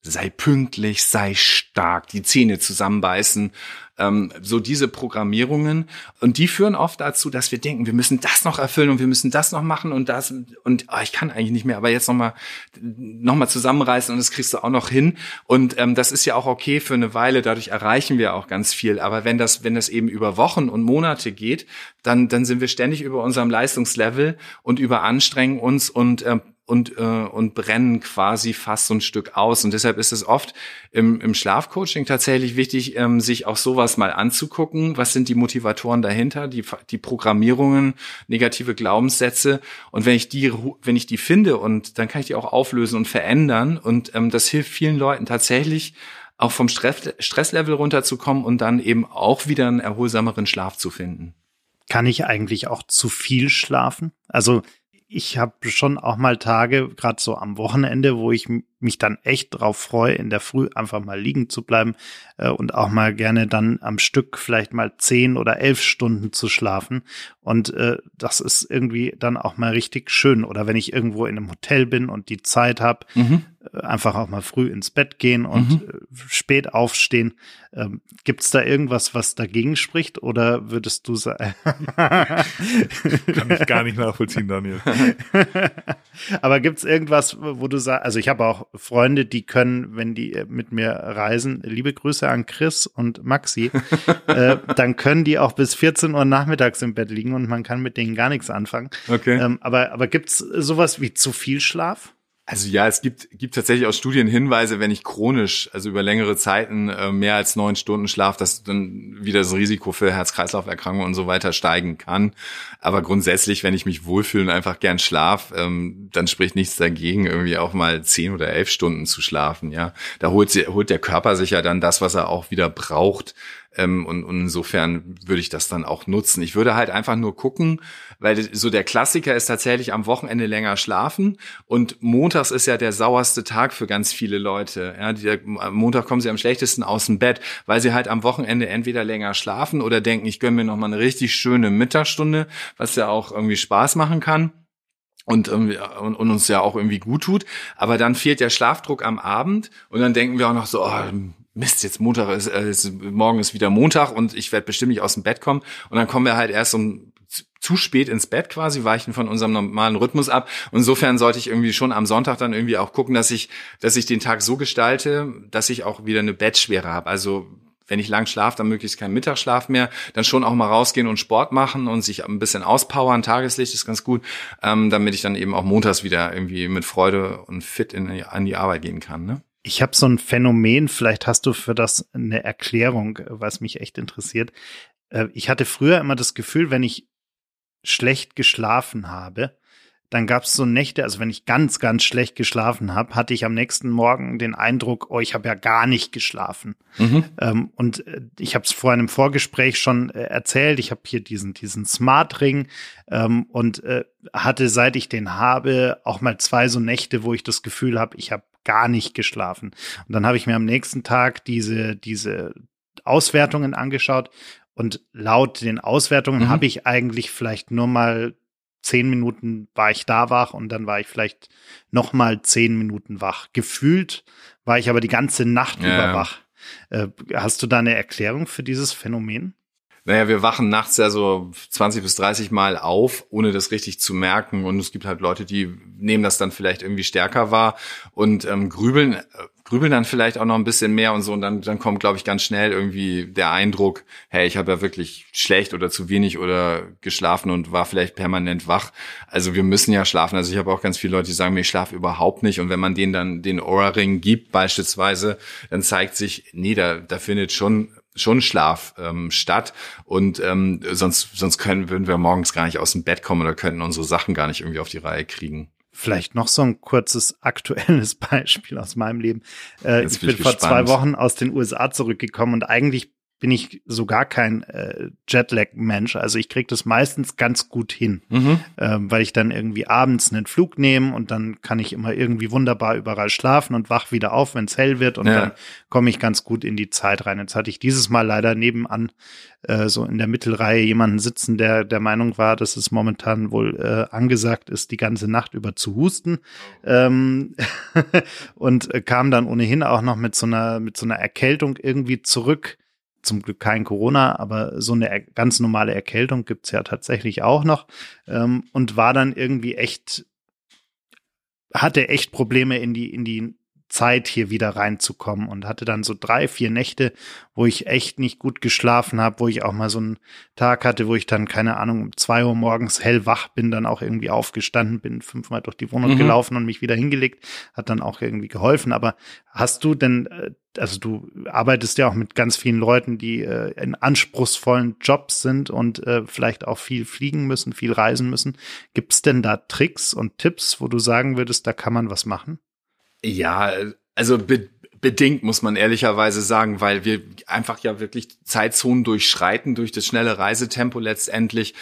Speaker 3: sei pünktlich, sei stark, die Zähne zusammenbeißen, ähm, so diese Programmierungen. Und die führen oft dazu, dass wir denken, wir müssen das noch erfüllen und wir müssen das noch machen und das und oh, ich kann eigentlich nicht mehr, aber jetzt nochmal noch mal zusammenreißen und das kriegst du auch noch hin. Und ähm, das ist ja auch okay für eine Weile, dadurch erreichen wir auch ganz viel. Aber wenn das, wenn das eben über Wochen und Monate geht, dann, dann sind wir ständig über unserem Leistungslevel und überanstrengen uns und ähm, und, äh, und brennen quasi fast so ein Stück aus. Und deshalb ist es oft im, im Schlafcoaching tatsächlich wichtig, ähm, sich auch sowas mal anzugucken. Was sind die Motivatoren dahinter, die, die Programmierungen, negative Glaubenssätze? Und wenn ich die, wenn ich die finde und dann kann ich die auch auflösen und verändern. Und ähm, das hilft vielen Leuten tatsächlich, auch vom Stress, Stresslevel runterzukommen und dann eben auch wieder einen erholsameren Schlaf zu finden.
Speaker 1: Kann ich eigentlich auch zu viel schlafen? Also ich habe schon auch mal Tage, gerade so am Wochenende, wo ich mich dann echt drauf freue, in der Früh einfach mal liegen zu bleiben äh, und auch mal gerne dann am Stück vielleicht mal zehn oder elf Stunden zu schlafen. Und äh, das ist irgendwie dann auch mal richtig schön. Oder wenn ich irgendwo in einem Hotel bin und die Zeit habe, mhm. Äh, einfach auch mal früh ins Bett gehen und mhm. Äh, spät aufstehen. Ähm, Gibt es da irgendwas, was dagegen spricht? Oder würdest du sagen? *laughs*
Speaker 4: Kann ich gar nicht nachvollziehen, Daniel. *laughs*
Speaker 1: Aber gibt es irgendwas, wo du sagst, also ich habe auch Freunde, die können, wenn die äh, mit mir reisen, liebe Grüße an Chris und Maxi, *laughs* äh, dann können die auch bis 14 Uhr nachmittags im Bett liegen und man kann mit denen gar nichts anfangen. Okay. Ähm, aber aber gibt's sowas wie zu viel Schlaf?
Speaker 3: Also ja, es gibt, gibt tatsächlich aus Studien Hinweise, wenn ich chronisch, also über längere Zeiten äh, mehr als neun Stunden schlaf, dass dann wieder das Risiko für Herz-Kreislauf-Erkrankungen und so weiter steigen kann. Aber grundsätzlich, wenn ich mich wohlfühle und einfach gern schlaf, ähm, dann spricht nichts dagegen, irgendwie auch mal zehn oder elf Stunden zu schlafen. Ja, da holt, holt der Körper sich ja dann das, was er auch wieder braucht Ähm, und, und insofern würde ich das dann auch nutzen. Ich würde halt einfach nur gucken, weil so der Klassiker ist tatsächlich am Wochenende länger schlafen und montags ist ja der sauerste Tag für ganz viele Leute. Ja, die, am Montag kommen sie am schlechtesten aus dem Bett, weil sie halt am Wochenende entweder länger schlafen oder denken, ich gönne mir noch mal eine richtig schöne Mittagsstunde, was ja auch irgendwie Spaß machen kann und, und, und uns ja auch irgendwie gut tut. Aber dann fehlt der Schlafdruck am Abend und dann denken wir auch noch so, oh, Mist, jetzt Montag ist, äh, ist morgen ist wieder Montag und ich werde bestimmt nicht aus dem Bett kommen. Und dann kommen wir halt erst um zu spät ins Bett quasi, weichen von unserem normalen Rhythmus ab. insofern sollte ich irgendwie schon am Sonntag dann irgendwie auch gucken, dass ich, dass ich den Tag so gestalte, dass ich auch wieder eine Bettschwere habe. Also wenn ich lang schlafe, dann möglichst keinen Mittagsschlaf mehr, dann schon auch mal rausgehen und Sport machen und sich ein bisschen auspowern. Tageslicht ist ganz gut, ähm, damit ich dann eben auch montags wieder irgendwie mit Freude und fit in, an die Arbeit gehen kann. Ne?
Speaker 1: Ich habe so ein Phänomen, vielleicht hast du für das eine Erklärung, was mich echt interessiert. Äh, ich hatte früher immer das Gefühl, wenn ich schlecht geschlafen habe, dann gab es so Nächte, also wenn ich ganz, ganz schlecht geschlafen habe, hatte ich am nächsten Morgen den Eindruck, oh, ich habe ja gar nicht geschlafen. Mhm. Ähm, und äh, ich habe es vor einem Vorgespräch schon äh, erzählt, ich habe hier diesen, diesen Smart Ring ähm, und äh, hatte, seit ich den habe, auch mal zwei so Nächte, wo ich das Gefühl habe, ich habe gar nicht geschlafen. Und dann habe ich mir am nächsten Tag diese, diese Auswertungen angeschaut und laut den Auswertungen mhm. habe ich eigentlich vielleicht nur mal zehn Minuten war ich da wach und dann war ich vielleicht noch mal zehn Minuten wach. Gefühlt war ich aber die ganze Nacht ja, über wach. Äh, hast du da eine Erklärung für dieses Phänomen?
Speaker 3: Naja, wir wachen nachts ja so 20 bis 30 Mal auf, ohne das richtig zu merken. Und es gibt halt Leute, die nehmen das dann vielleicht irgendwie stärker wahr und ähm, grübeln, äh, grübeln dann vielleicht auch noch ein bisschen mehr und so. Und dann, dann kommt, glaube ich, ganz schnell irgendwie der Eindruck, hey, ich habe ja wirklich schlecht oder zu wenig oder geschlafen und war vielleicht permanent wach. Also wir müssen ja schlafen. Also ich habe auch ganz viele Leute, die sagen mir, ich schlafe überhaupt nicht. Und wenn man denen dann den Aura-Ring gibt beispielsweise, dann zeigt sich, nee, da, da findet schon schon Schlaf ähm, statt und ähm, sonst sonst können würden wir morgens gar nicht aus dem Bett kommen oder könnten unsere Sachen gar nicht irgendwie auf die Reihe kriegen.
Speaker 1: Vielleicht noch so ein kurzes aktuelles *laughs* Beispiel aus meinem Leben. Äh, ich bin, ich vor zwei Wochen aus den USA zurückgekommen und eigentlich bin ich so gar kein äh, Jetlag-Mensch. Also ich kriege das meistens ganz gut hin, mhm. ähm, weil ich dann irgendwie abends einen Flug nehme und dann kann ich immer irgendwie wunderbar überall schlafen und wach wieder auf, wenn es hell wird und ja. dann komme ich ganz gut in die Zeit rein. Jetzt hatte ich dieses Mal leider nebenan äh, so in der Mittelreihe jemanden sitzen, der der Meinung war, dass es momentan wohl äh, angesagt ist, die ganze Nacht über zu husten ähm, *laughs* und äh, kam dann ohnehin auch noch mit so einer mit so einer Erkältung irgendwie zurück zum Glück kein Corona, aber so eine ganz normale Erkältung gibt's ja tatsächlich auch noch ähm, und war dann irgendwie echt, hatte echt Probleme in die, in die Zeit, hier wieder reinzukommen und hatte dann so drei, vier Nächte, wo ich echt nicht gut geschlafen habe, wo ich auch mal so einen Tag hatte, wo ich dann, keine Ahnung, um zwei Uhr morgens hellwach bin, dann auch irgendwie aufgestanden bin, fünfmal durch die Wohnung mhm. gelaufen und mich wieder hingelegt, hat dann auch irgendwie geholfen. Aber hast du denn, äh, also du arbeitest ja auch mit ganz vielen Leuten, die äh, in anspruchsvollen Jobs sind und äh, vielleicht auch viel fliegen müssen, viel reisen müssen. Gibt es denn da Tricks und Tipps, wo du sagen würdest, da kann man was machen?
Speaker 3: Ja, also be bedingt muss man ehrlicherweise sagen, weil wir einfach ja wirklich Zeitzonen durchschreiten durch das schnelle Reisetempo letztendlich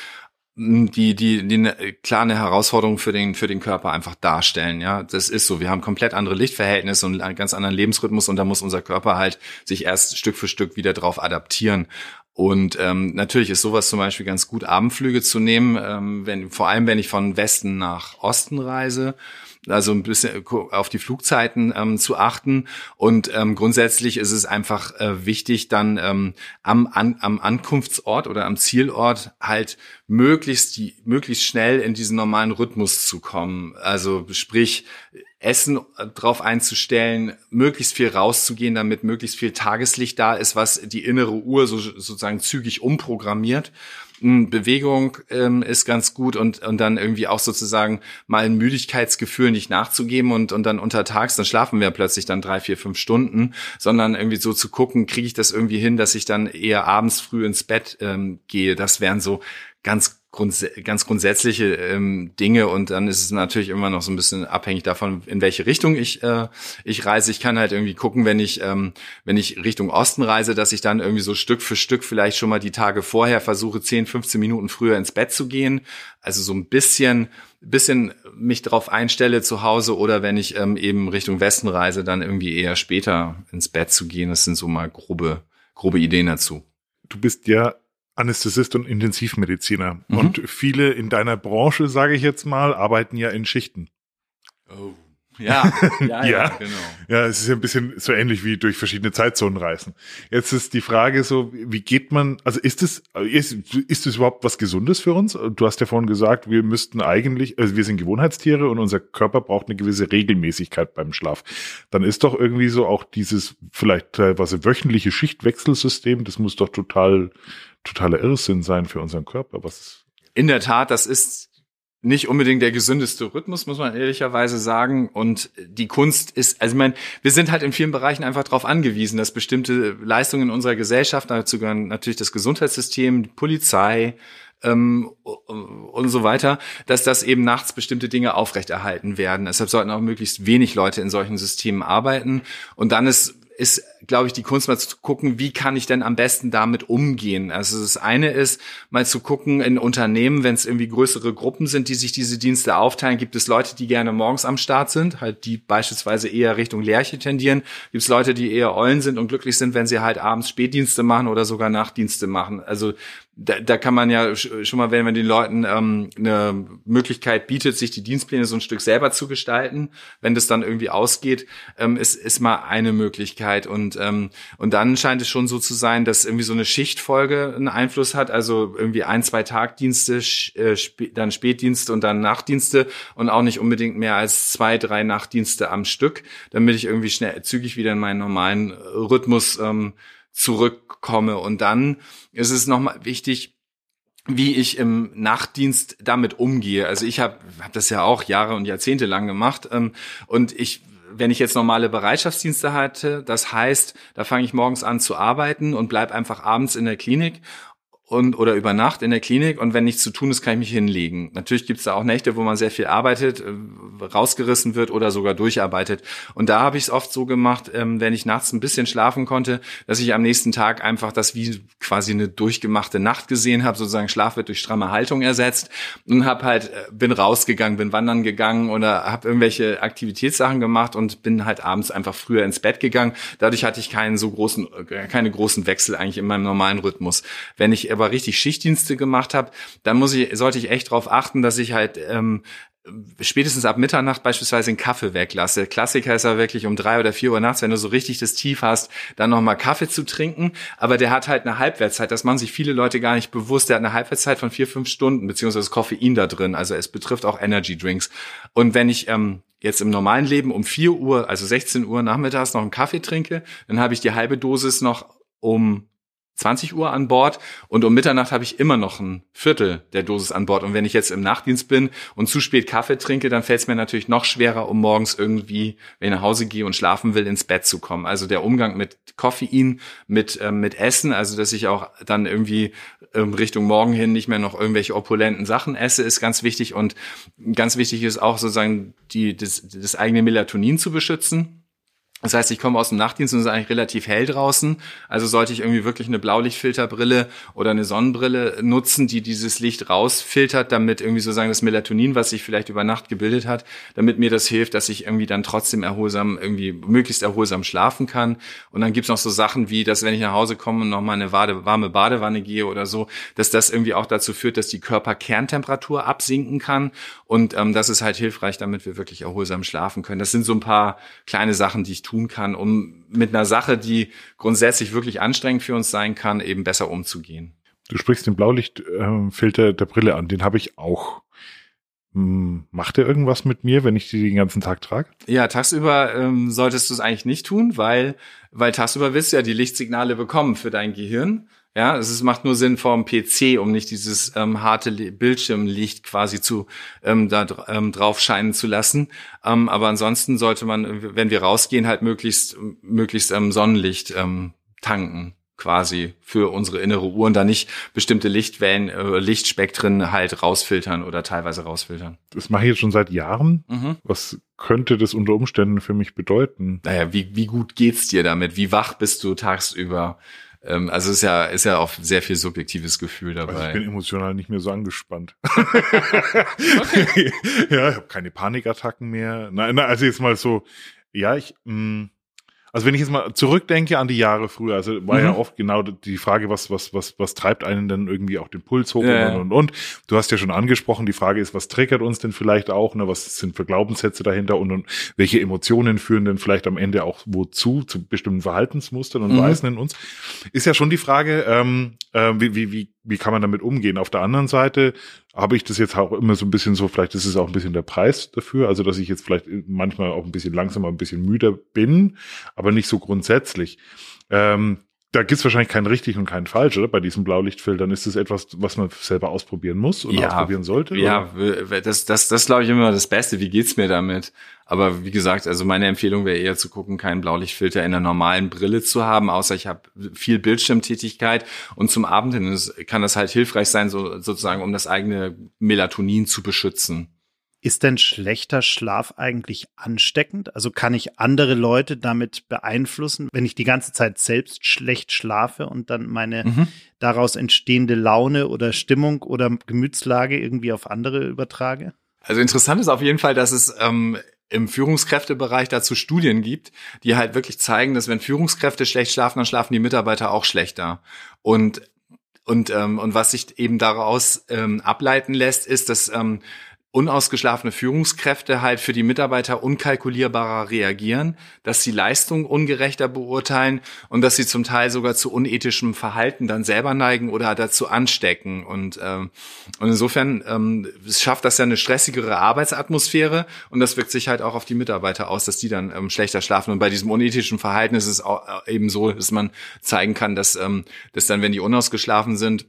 Speaker 3: die, die, die eine klare Herausforderung für den, für den Körper einfach darstellen. Ja, das ist so. Wir haben komplett andere Lichtverhältnisse und einen ganz anderen Lebensrhythmus und da muss unser Körper halt sich erst Stück für Stück wieder drauf adaptieren. Und ähm, natürlich ist sowas zum Beispiel ganz gut, Abendflüge zu nehmen, ähm, wenn, vor allem wenn ich von Westen nach Osten reise also ein bisschen auf die Flugzeiten ähm, zu achten. Und ähm, grundsätzlich ist es einfach äh, wichtig, dann ähm, am, an, am Ankunftsort oder am Zielort halt möglichst die, möglichst schnell in diesen normalen Rhythmus zu kommen. Also sprich Essen äh, drauf einzustellen, möglichst viel rauszugehen, damit möglichst viel Tageslicht da ist, was die innere Uhr so, sozusagen zügig umprogrammiert. Bewegung ähm, ist ganz gut und, und dann irgendwie auch sozusagen mal ein Müdigkeitsgefühl nicht nachzugeben und, und dann untertags, dann schlafen wir plötzlich dann drei, vier, fünf Stunden, sondern irgendwie so zu gucken, kriege ich das irgendwie hin, dass ich dann eher abends früh ins Bett ähm, gehe. Das wären so ganz grunds ganz grundsätzliche ähm, Dinge und dann ist es natürlich immer noch so ein bisschen abhängig davon, in welche Richtung ich äh, ich reise. Ich kann halt irgendwie gucken, wenn ich ähm, wenn ich Richtung Osten reise, dass ich dann irgendwie so Stück für Stück vielleicht schon mal die Tage vorher versuche 10, 15 Minuten früher ins Bett zu gehen, also so ein bisschen bisschen mich darauf einstelle zu Hause oder wenn ich ähm, eben Richtung Westen reise, dann irgendwie eher später ins Bett zu gehen. Das sind so mal grobe grobe Ideen dazu.
Speaker 4: Du bist ja Anästhesist und Intensivmediziner. Mhm. Und viele in deiner Branche, sage ich jetzt mal, arbeiten ja in Schichten.
Speaker 3: Oh. Ja, *laughs* ja, ja, ja, genau.
Speaker 4: Ja, es ist ja ein bisschen so ähnlich wie durch verschiedene Zeitzonen reisen. Jetzt ist die Frage so, wie geht man, also ist es, ist, ist es überhaupt was Gesundes für uns? Du hast ja vorhin gesagt, wir müssten eigentlich, also wir sind Gewohnheitstiere und unser Körper braucht eine gewisse Regelmäßigkeit beim Schlaf. Dann ist doch irgendwie so auch dieses vielleicht teilweise wöchentliche Schichtwechselsystem, das muss doch total totaler Irrsinn sein für unseren Körper. Was
Speaker 3: in der Tat, das ist nicht unbedingt der gesündeste Rhythmus, muss man ehrlicherweise sagen. Und die Kunst ist, also ich meine, wir sind halt in vielen Bereichen einfach darauf angewiesen, dass bestimmte Leistungen in unserer Gesellschaft, dazu gehören natürlich das Gesundheitssystem, die Polizei ähm, und so weiter, dass das eben nachts bestimmte Dinge aufrechterhalten werden. Deshalb sollten auch möglichst wenig Leute in solchen Systemen arbeiten. Und dann ist ist, glaube ich, die Kunst mal zu gucken, wie kann ich denn am besten damit umgehen. Also das eine ist, mal zu gucken in Unternehmen, wenn es irgendwie größere Gruppen sind, die sich diese Dienste aufteilen, gibt es Leute, die gerne morgens am Start sind, halt die beispielsweise eher Richtung Lerche tendieren, gibt es Leute, die eher Eulen sind und glücklich sind, wenn sie halt abends Spätdienste machen oder sogar Nachtdienste machen. Also da, da kann man ja schon mal, wenn man den Leuten ähm, eine Möglichkeit bietet, sich die Dienstpläne so ein Stück selber zu gestalten, wenn das dann irgendwie ausgeht, ähm, ist, ist mal eine Möglichkeit. Und, ähm, und dann scheint es schon so zu sein, dass irgendwie so eine Schichtfolge einen Einfluss hat, also irgendwie ein, zwei Tagdienste, äh, sp dann Spätdienste und dann Nachtdienste und auch nicht unbedingt mehr als zwei, drei Nachtdienste am Stück, damit ich irgendwie schnell zügig wieder in meinen normalen Rhythmus ähm, zurückkomme. Und dann ist es nochmal wichtig, wie ich im Nachtdienst damit umgehe. Also ich habe hab das ja auch Jahre und Jahrzehnte lang gemacht ähm, und ich wenn ich jetzt normale Bereitschaftsdienste hatte, das heißt, da fange ich morgens an zu arbeiten und bleib einfach abends in der Klinik und oder über Nacht in der Klinik und wenn nichts zu tun ist, kann ich mich hinlegen. Natürlich gibt es da auch Nächte, wo man sehr viel arbeitet, äh, rausgerissen wird oder sogar durcharbeitet. Und da habe ich es oft so gemacht, ähm, wenn ich nachts ein bisschen schlafen konnte, dass ich am nächsten Tag einfach das wie quasi eine durchgemachte Nacht gesehen habe, sozusagen Schlaf wird durch stramme Haltung ersetzt und habe halt äh, bin rausgegangen, bin wandern gegangen oder habe irgendwelche Aktivitätssachen gemacht und bin halt abends einfach früher ins Bett gegangen. Dadurch hatte ich keinen so großen äh, keine großen Wechsel eigentlich in meinem normalen Rhythmus. Wenn ich aber richtig Schichtdienste gemacht habe, dann muss ich, sollte ich echt darauf achten, dass ich halt ähm, spätestens ab Mitternacht beispielsweise den Kaffee weglasse. Klassiker ist ja wirklich um drei oder vier Uhr nachts, wenn du so richtig das Tief hast, dann nochmal Kaffee zu trinken. Aber der hat halt eine Halbwertszeit. Das machen sich viele Leute gar nicht bewusst. Der hat eine Halbwertszeit von vier, fünf Stunden, beziehungsweise Koffein da drin. Also es betrifft auch Energy Drinks. Und wenn ich ähm, jetzt im normalen Leben um vier Uhr, also 16 Uhr nachmittags noch einen Kaffee trinke, dann habe ich die halbe Dosis noch um 20 Uhr an Bord und um Mitternacht habe ich immer noch ein Viertel der Dosis an Bord. Und wenn ich jetzt im Nachtdienst bin und zu spät Kaffee trinke, dann fällt es mir natürlich noch schwerer, um morgens irgendwie, wenn ich nach Hause gehe und schlafen will, ins Bett zu kommen. Also der Umgang mit Koffein, mit, ähm, mit Essen, also dass ich auch dann irgendwie ähm, Richtung Morgen hin nicht mehr noch irgendwelche opulenten Sachen esse, ist ganz wichtig. Und ganz wichtig ist auch sozusagen die, das, das eigene Melatonin zu beschützen das heißt, ich komme aus dem Nachtdienst und es ist eigentlich relativ hell draußen. Also sollte ich irgendwie wirklich eine Blaulichtfilterbrille oder eine Sonnenbrille nutzen, die dieses Licht rausfiltert, damit irgendwie sozusagen das Melatonin, was sich vielleicht über Nacht gebildet hat, damit mir das hilft, dass ich irgendwie dann trotzdem erholsam, irgendwie möglichst erholsam schlafen kann. Und dann gibt's noch so Sachen wie, dass wenn ich nach Hause komme und nochmal eine warme Badewanne gehe oder so, dass das irgendwie auch dazu führt, dass die Körperkerntemperatur absinken kann. Und ähm, das ist halt hilfreich, damit wir wirklich erholsam schlafen können. Das sind so ein paar kleine Sachen, die ich tun kann, um mit einer Sache, die grundsätzlich wirklich anstrengend für uns sein kann, eben besser umzugehen.
Speaker 4: Du sprichst den Blaulichtfilter der Brille an, den habe ich auch. Hm, macht er irgendwas mit mir, wenn ich die den ganzen Tag trage?
Speaker 3: Ja, tagsüber ähm, solltest du es eigentlich nicht tun, weil, weil tagsüber willst du ja die Lichtsignale bekommen für dein Gehirn. Ja, es macht nur Sinn vom PC, um nicht dieses ähm, harte Bildschirmlicht quasi zu ähm, da ähm, drauf scheinen zu lassen. Ähm, aber ansonsten sollte man, wenn wir rausgehen, halt möglichst möglichst ähm, Sonnenlicht ähm, tanken quasi für unsere innere Uhr und da nicht bestimmte Lichtwellen, äh, Lichtspektren halt rausfiltern oder teilweise rausfiltern.
Speaker 4: Das mache ich jetzt schon seit Jahren. Mhm. Was könnte das unter Umständen für mich bedeuten?
Speaker 3: Naja, wie, wie gut geht's dir damit? Wie wach bist du tagsüber? Ähm, also ist ja, ist ja auch sehr viel subjektives Gefühl dabei. Also
Speaker 4: ich bin emotional nicht mehr so angespannt. okay. *laughs* ja, ich habe keine Panikattacken mehr. Nein, na, also jetzt mal so, ja, ich, mh, mm, also wenn ich jetzt mal zurückdenke an die Jahre früher, also war mhm. ja oft genau die Frage, was, was, was, was treibt einen denn irgendwie auch den Puls hoch ja, und, und, und. Du hast ja schon angesprochen, die Frage ist, was triggert uns denn vielleicht auch, ne, was sind für Glaubenssätze dahinter und, und welche Emotionen führen denn vielleicht am Ende auch wozu, zu bestimmten Verhaltensmustern und mhm. Weisen in uns. Ist ja schon die Frage, ähm, äh, wie, wie, wie, wie kann man damit umgehen? Auf der anderen Seite habe ich das jetzt auch immer so ein bisschen so, vielleicht ist es auch ein bisschen der Preis dafür, also dass ich jetzt vielleicht manchmal auch ein bisschen langsamer, ein bisschen müder bin, aber nicht so grundsätzlich. Ähm, da gibt's wahrscheinlich keinen richtig und keinen falsch, oder? Bei diesen Blaulichtfiltern ist es etwas, was man selber ausprobieren muss oder ja, ausprobieren sollte?
Speaker 3: Ja, oder? das, das, das glaube ich immer das Beste. Wie geht's mir damit? Aber wie gesagt, also meine Empfehlung wäre eher zu gucken, keinen Blaulichtfilter in der normalen Brille zu haben, außer ich habe viel Bildschirmtätigkeit. Und zum Abend hin kann das halt hilfreich sein, so, sozusagen, um das eigene Melatonin zu beschützen.
Speaker 1: Ist denn schlechter Schlaf eigentlich ansteckend? Also kann ich andere Leute damit beeinflussen, wenn ich die ganze Zeit selbst schlecht schlafe und dann meine mhm. daraus entstehende Laune oder Stimmung oder Gemütslage irgendwie auf andere übertrage?
Speaker 3: Also interessant ist auf jeden Fall, dass es ähm, im Führungskräftebereich dazu Studien gibt, die halt wirklich zeigen, dass wenn Führungskräfte schlecht schlafen, dann schlafen die Mitarbeiter auch schlechter. Und und ähm, und was sich eben daraus ähm, ableiten lässt, ist, dass ähm, unausgeschlafene Führungskräfte halt für die Mitarbeiter unkalkulierbarer reagieren, dass sie Leistung ungerechter beurteilen und dass sie zum Teil sogar zu unethischem Verhalten dann selber neigen oder dazu anstecken. Und, ähm, und insofern ähm, schafft das ja eine stressigere Arbeitsatmosphäre und das wirkt sich halt auch auf die Mitarbeiter aus, dass die dann ähm, schlechter schlafen. Und bei diesem unethischen Verhalten ist es auch eben so, dass man zeigen kann, dass, ähm, dass dann, wenn die unausgeschlafen sind,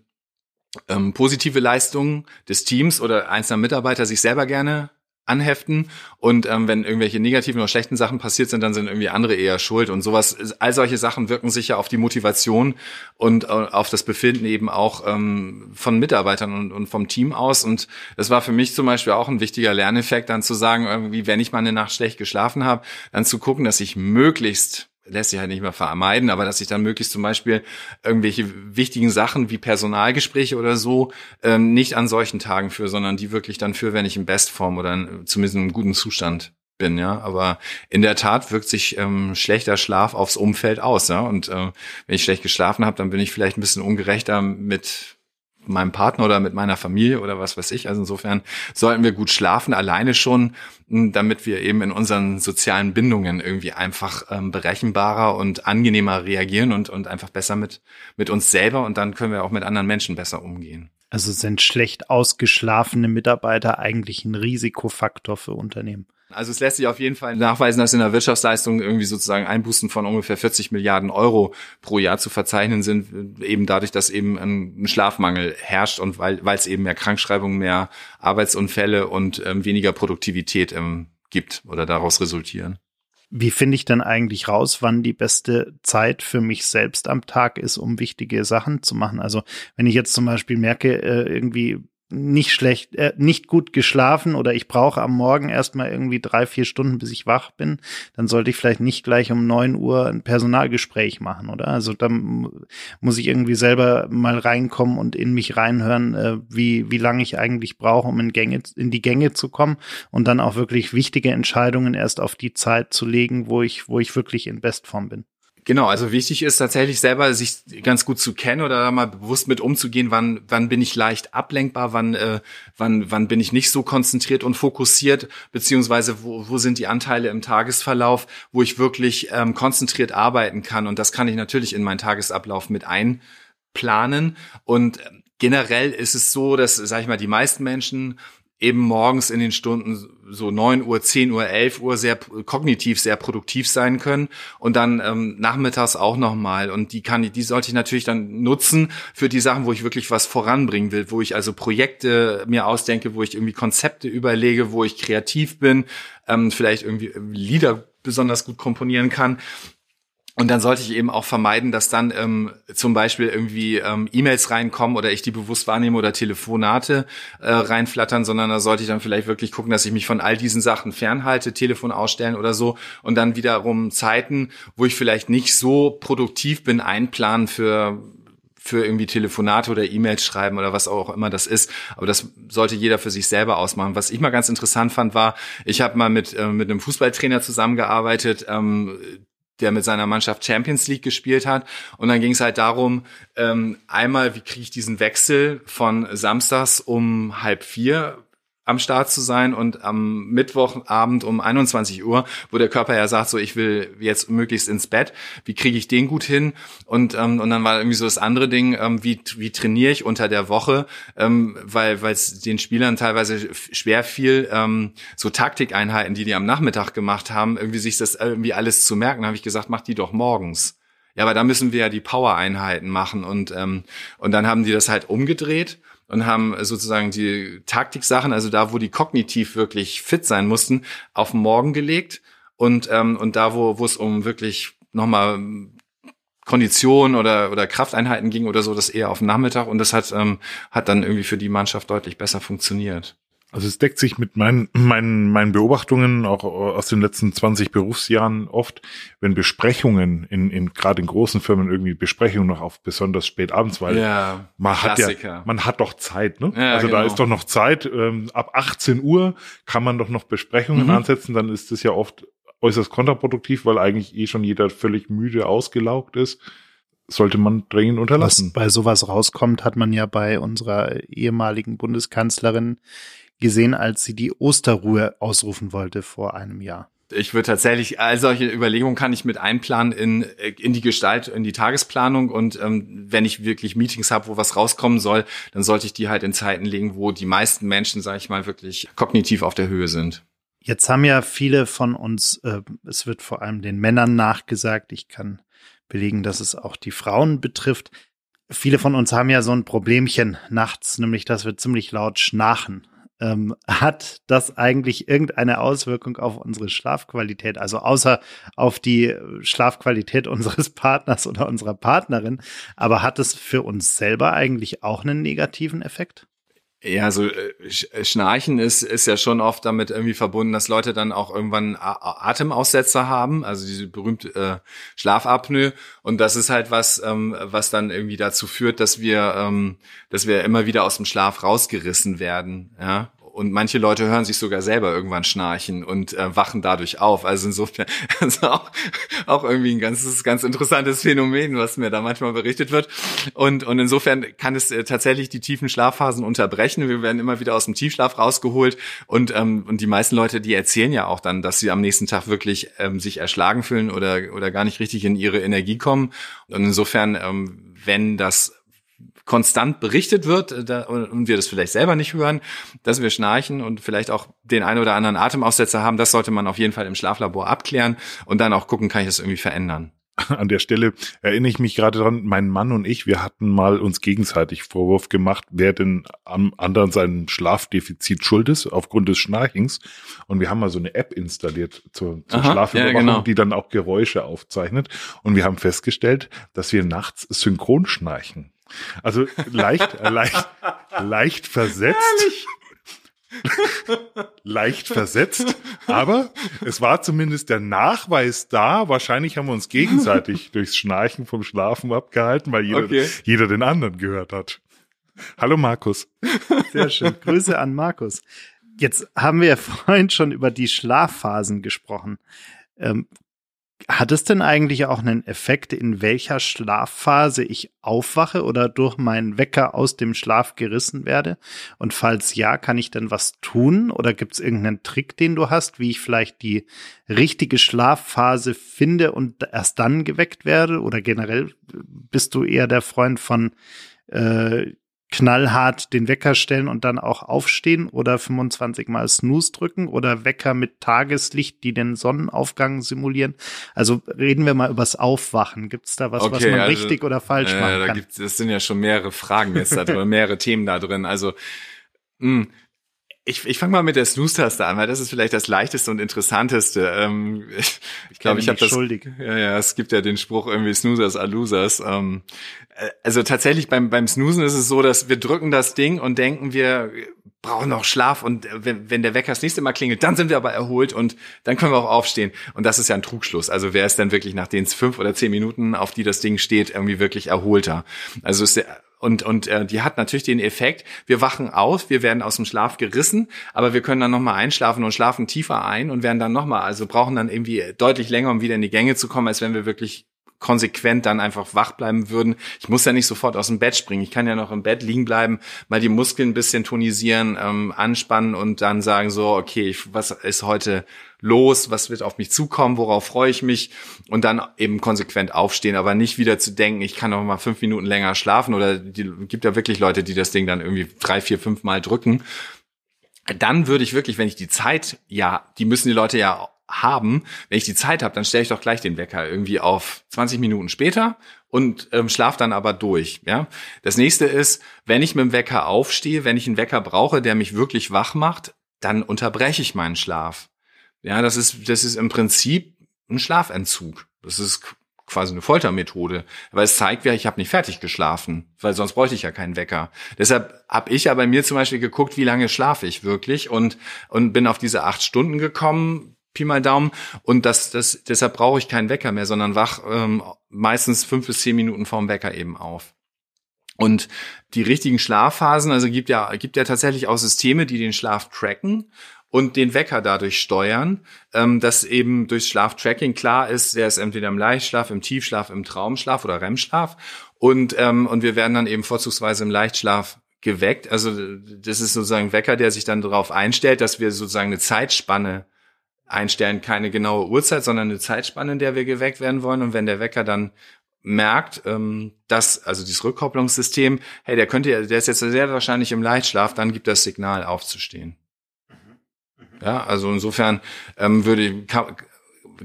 Speaker 3: ähm, positive Leistungen des Teams oder einzelner Mitarbeiter sich selber gerne anheften und ähm, wenn irgendwelche negativen oder schlechten Sachen passiert sind, dann sind irgendwie andere eher schuld und sowas. All solche Sachen wirken sich ja auf die Motivation und äh, auf das Befinden eben auch ähm, von Mitarbeitern und, und vom Team aus und das war für mich zum Beispiel auch ein wichtiger Lerneffekt, dann zu sagen, irgendwie, wenn ich mal eine Nacht schlecht geschlafen habe, dann zu gucken, dass ich möglichst lässt sich halt nicht mehr vermeiden, aber dass ich dann möglichst zum Beispiel irgendwelche wichtigen Sachen wie Personalgespräche oder so ähm, nicht an solchen Tagen führe, sondern die wirklich dann für, wenn ich in Bestform oder in, zumindest in einem guten Zustand bin, ja. Aber in der Tat wirkt sich ähm, schlechter Schlaf aufs Umfeld aus, ja. Und äh, wenn ich schlecht geschlafen habe, dann bin ich vielleicht ein bisschen ungerechter mit meinem Partner oder mit meiner Familie oder was weiß ich. Also insofern sollten wir gut schlafen, alleine schon, hm, damit wir eben in unseren sozialen Bindungen irgendwie einfach ähm, berechenbarer und angenehmer reagieren und, und einfach besser mit, mit uns selber und dann können wir auch mit anderen Menschen besser umgehen.
Speaker 1: Also sind schlecht ausgeschlafene Mitarbeiter eigentlich ein Risikofaktor für Unternehmen?
Speaker 3: Also es lässt sich auf jeden Fall nachweisen, dass in der Wirtschaftsleistung irgendwie sozusagen Einbußen von ungefähr 40 Milliarden Euro pro Jahr zu verzeichnen sind, eben dadurch, dass eben ein Schlafmangel herrscht und weil weil es eben mehr Krankschreibungen, mehr Arbeitsunfälle und ähm, weniger Produktivität ähm, gibt oder daraus resultieren.
Speaker 1: Wie finde ich denn eigentlich raus, wann die beste Zeit für mich selbst am Tag ist, um wichtige Sachen zu machen? Also wenn ich jetzt zum Beispiel merke, äh, irgendwie nicht schlecht, äh, nicht gut geschlafen oder ich brauche am Morgen erstmal irgendwie drei, vier Stunden, bis ich wach bin, dann sollte ich vielleicht nicht gleich um neun Uhr ein Personalgespräch machen, oder? Also dann muss ich irgendwie selber mal reinkommen und in mich reinhören, äh, wie, wie lange ich eigentlich brauche, um in Gänge, in die Gänge zu kommen und dann auch wirklich wichtige Entscheidungen erst auf die Zeit zu legen, wo ich, wo ich wirklich in Bestform bin.
Speaker 3: Genau, also wichtig ist tatsächlich selber sich ganz gut zu kennen oder da mal bewusst mit umzugehen, wann wann bin ich leicht ablenkbar, wann äh, wann wann bin ich nicht so konzentriert und fokussiert, beziehungsweise wo, wo sind die Anteile im Tagesverlauf, wo ich wirklich ähm, konzentriert arbeiten kann. Und das kann ich natürlich in meinen Tagesablauf mit einplanen. Und generell ist es so, dass sag ich mal die meisten Menschen eben morgens in den Stunden so neun Uhr, zehn Uhr, elf Uhr sehr kognitiv sehr produktiv sein können und dann ähm, nachmittags auch nochmal und die kann die sollte ich natürlich dann nutzen für die Sachen, wo ich wirklich was voranbringen will, wo ich also Projekte mir ausdenke, wo ich irgendwie Konzepte überlege, wo ich kreativ bin, ähm, vielleicht irgendwie Lieder besonders gut komponieren kann und dann sollte ich eben auch vermeiden, dass dann ähm, zum Beispiel irgendwie ähm, E-Mails reinkommen oder ich die bewusst wahrnehme oder Telefonate äh, reinflattern, sondern da sollte ich dann vielleicht wirklich gucken, dass ich mich von all diesen Sachen fernhalte, Telefon ausstellen oder so und dann wiederum Zeiten, wo ich vielleicht nicht so produktiv bin, einplanen für für irgendwie Telefonate oder E-Mails schreiben oder was auch immer das ist. Aber das sollte jeder für sich selber ausmachen. Was ich mal ganz interessant fand, war, ich habe mal mit, äh, mit einem Fußballtrainer zusammengearbeitet, ähm, der mit seiner Mannschaft Champions League gespielt hat. Und dann ging es halt darum, ähm, einmal, wie kriege ich diesen Wechsel von samstags um halb vier am Start zu sein und am Mittwochabend um 21 Uhr, wo der Körper ja sagt, so ich will jetzt möglichst ins Bett, wie kriege ich den gut hin? Und ähm, und dann war irgendwie so das andere Ding, ähm, wie wie trainiere ich unter der Woche, ähm, weil weil es den Spielern teilweise schwer fiel, ähm, so Taktikeinheiten, die die am Nachmittag gemacht haben, irgendwie sich das irgendwie alles zu merken, habe ich gesagt, mach die doch morgens. Ja, aber da müssen wir ja die Power-Einheiten machen und ähm, und dann haben die das halt umgedreht und haben sozusagen die Taktiksachen, also da, wo die kognitiv wirklich fit sein mussten, auf morgen gelegt und ähm, und da, wo wo es um wirklich nochmal Kondition oder oder Krafteinheiten ging oder so, das eher auf den Nachmittag und das hat ähm, hat dann irgendwie für die Mannschaft deutlich besser funktioniert.
Speaker 4: Also es deckt sich mit meinen, *clears throat* meinen, meinen Beobachtungen auch aus den letzten 20 Berufsjahren oft, wenn Besprechungen in, in gerade in großen Firmen irgendwie Besprechungen noch auf besonders spät abends, weil
Speaker 3: ja,
Speaker 4: man Klassiker. hat ja, man hat doch Zeit, ne? Ja, also genau. da ist doch noch Zeit. Ähm, ab 18 Uhr kann man doch noch Besprechungen mhm. ansetzen, dann ist das ja oft äußerst kontraproduktiv, weil eigentlich eh schon jeder völlig müde ausgelaugt ist sollte man dringend unterlassen.
Speaker 1: Was bei sowas rauskommt, hat man ja bei unserer ehemaligen Bundeskanzlerin gesehen, als sie die Osterruhe ausrufen wollte vor einem Jahr.
Speaker 3: Ich würde tatsächlich, all solche Überlegungen kann ich mit einplanen in, in die Gestalt, in die Tagesplanung. Und ähm, wenn ich wirklich Meetings habe, wo was rauskommen soll, dann sollte ich die halt in Zeiten legen, wo die meisten Menschen, sage ich mal, wirklich kognitiv auf der Höhe sind.
Speaker 1: Jetzt haben ja viele von uns, äh, es wird vor allem den Männern nachgesagt, ich kann belegen, dass es auch die Frauen betrifft. Viele von uns haben ja so ein Problemchen nachts, nämlich dass wir ziemlich laut schnarchen. Ähm, hat das eigentlich irgendeine Auswirkung auf unsere Schlafqualität? Also außer auf die Schlafqualität *laughs* unseres Partners oder unserer Partnerin. Aber hat es für uns selber eigentlich auch einen negativen Effekt?
Speaker 3: Ja, so äh, Schnarchen ist, ist ja schon oft damit irgendwie verbunden, dass Leute dann auch irgendwann Atemaussetzer haben, also diese berühmte äh, Schlafapnoe. Und das ist halt was, ähm, was dann irgendwie dazu führt, dass wir, ähm, dass wir immer wieder aus dem Schlaf rausgerissen werden. Ja, und manche Leute hören sich sogar selber irgendwann schnarchen und äh, wachen dadurch auf. Also insofern *laughs* also auch, auch irgendwie ein ganzes, ganz interessantes Phänomen, was mir da manchmal berichtet wird. Und, und insofern kann es äh, tatsächlich die tiefen Schlafphasen unterbrechen. Wir werden immer wieder aus dem Tiefschlaf rausgeholt und, ähm, und die meisten Leute, die erzählen ja auch dann, dass sie am nächsten Tag wirklich ähm, sich erschlagen fühlen oder, oder gar nicht richtig in ihre Energie kommen. Und insofern, ähm, wenn das konstant berichtet wird äh, da, und wir das vielleicht selber nicht hören, dass wir schnarchen und vielleicht auch den einen oder anderen Atemaussetzer haben, das sollte man auf jeden Fall im Schlaflabor abklären und dann auch gucken, kann ich das irgendwie verändern.
Speaker 4: An der Stelle erinnere ich mich gerade dran, mein Mann und ich, wir hatten mal uns gegenseitig Vorwurf gemacht, wer denn am anderen seinem Schlafdefizit schuld ist, aufgrund des Schnarchens. Und wir haben mal so eine App installiert zur, zur Aha, Schlafüberwachung, ja, genau. die dann auch Geräusche aufzeichnet. Und wir haben festgestellt, dass wir nachts synchron schnarchen. Also leicht, leicht, *laughs* leicht versetzt. Leicht versetzt, aber es war zumindest der Nachweis da. Wahrscheinlich haben wir uns gegenseitig *laughs* durchs Schnarchen vom Schlafen abgehalten, weil jeder, okay. jeder den anderen gehört hat. Hallo Markus.
Speaker 1: Sehr schön. Grüße an Markus. Jetzt haben wir ja *laughs* vorhin schon über die Schlafphasen gesprochen. Ähm, hat es denn eigentlich auch einen Effekt, in welcher Schlafphase ich aufwache oder durch meinen Wecker aus dem Schlaf gerissen werde? Und falls ja, kann ich denn was tun? Oder gibt es irgendeinen Trick, den du hast, wie ich vielleicht die richtige Schlafphase finde und erst dann geweckt werde? Oder generell bist du eher der Freund von äh, knallhart den Wecker stellen und dann auch aufstehen oder 25 mal Snooze drücken oder Wecker mit Tageslicht, die den Sonnenaufgang simulieren. Also reden wir mal übers Aufwachen. Gibt es da was, okay, was man also, richtig oder falsch äh, machen kann? Da gibt's,
Speaker 3: das sind ja schon mehrere Fragen jetzt da drin, *laughs* mehrere Themen da drin. Also mh, hm, Ich, ich fange mal mit der Snooze-Taste an, weil das ist vielleicht das leichteste und interessanteste. Ähm, ich ich glaube, ich habe das.
Speaker 1: Schuldig.
Speaker 3: Ja, ja, es gibt ja den Spruch irgendwie Snoozers are Losers. Ähm, äh, also tatsächlich beim beim Snoozen ist es so, dass wir drücken das Ding und denken, wir brauchen noch Schlaf und wenn, wenn der Wecker das nächste Mal klingelt, dann sind wir aber erholt und dann können wir auch aufstehen. Und das ist ja ein Trugschluss. Also wer ist denn wirklich nach den fünf oder zehn Minuten, auf die das Ding steht, irgendwie wirklich erholter? Also ist der, und, und äh, die hat natürlich den Effekt, wir wachen auf, wir werden aus dem Schlaf gerissen, aber wir können dann nochmal einschlafen und schlafen tiefer ein und werden dann nochmal, also brauchen dann irgendwie deutlich länger, um wieder in die Gänge zu kommen, als wenn wir wirklich konsequent dann einfach wach bleiben würden. Ich muss ja nicht sofort aus dem Bett springen. Ich kann ja noch im Bett liegen bleiben, mal die Muskeln ein bisschen tonisieren, ähm, anspannen und dann sagen so, okay, ich, was ist heute los, was wird auf mich zukommen, worauf freue ich mich und dann eben konsequent aufstehen, aber nicht wieder zu denken, ich kann noch mal fünf Minuten länger schlafen oder die, gibt ja wirklich Leute, die das Ding dann irgendwie drei, vier, fünf Mal drücken. Dann würde ich wirklich, wenn ich die Zeit, ja, die müssen die Leute ja haben, wenn ich die Zeit habe, dann stelle ich doch gleich den Wecker irgendwie auf 20 Minuten später und ähm, schlaf dann aber durch. Ja, das nächste ist, wenn ich mit dem Wecker aufstehe, wenn ich einen Wecker brauche, der mich wirklich wach macht, dann unterbreche ich meinen Schlaf. Ja, das ist, das ist im Prinzip ein Schlafentzug. Das ist quasi eine Foltermethode, weil es zeigt ja, ich habe nicht fertig geschlafen, weil sonst bräuchte ich ja keinen Wecker. Deshalb habe ich ja bei mir zum Beispiel geguckt, wie lange schlafe ich wirklich und und bin auf diese acht Stunden gekommen, Pi mal Daumen und das das deshalb brauche ich keinen Wecker mehr, sondern wach ähm, meistens fünf bis zehn Minuten vorm Wecker eben auf. Und die richtigen Schlafphasen, also gibt ja gibt ja tatsächlich auch Systeme, die den Schlaf tracken und den Wecker dadurch steuern, ähm, dass eben durch Schlaftracking klar ist, der ist entweder im Leichtschlaf, im Tiefschlaf, im Traumschlaf oder REM-Schlaf und ähm, und wir werden dann eben vorzugsweise im Leichtschlaf geweckt. Also das ist sozusagen ein Wecker, der sich dann darauf einstellt, dass wir sozusagen eine Zeitspanne einstellen, keine genaue Uhrzeit, sondern eine Zeitspanne, in der wir geweckt werden wollen. Und wenn der Wecker dann merkt, ähm, dass, also dieses Rückkopplungssystem, hey, der könnte, der ist jetzt sehr wahrscheinlich im Leichtschlaf, dann gibt das Signal aufzustehen. Ja, also insofern ähm, würde kann,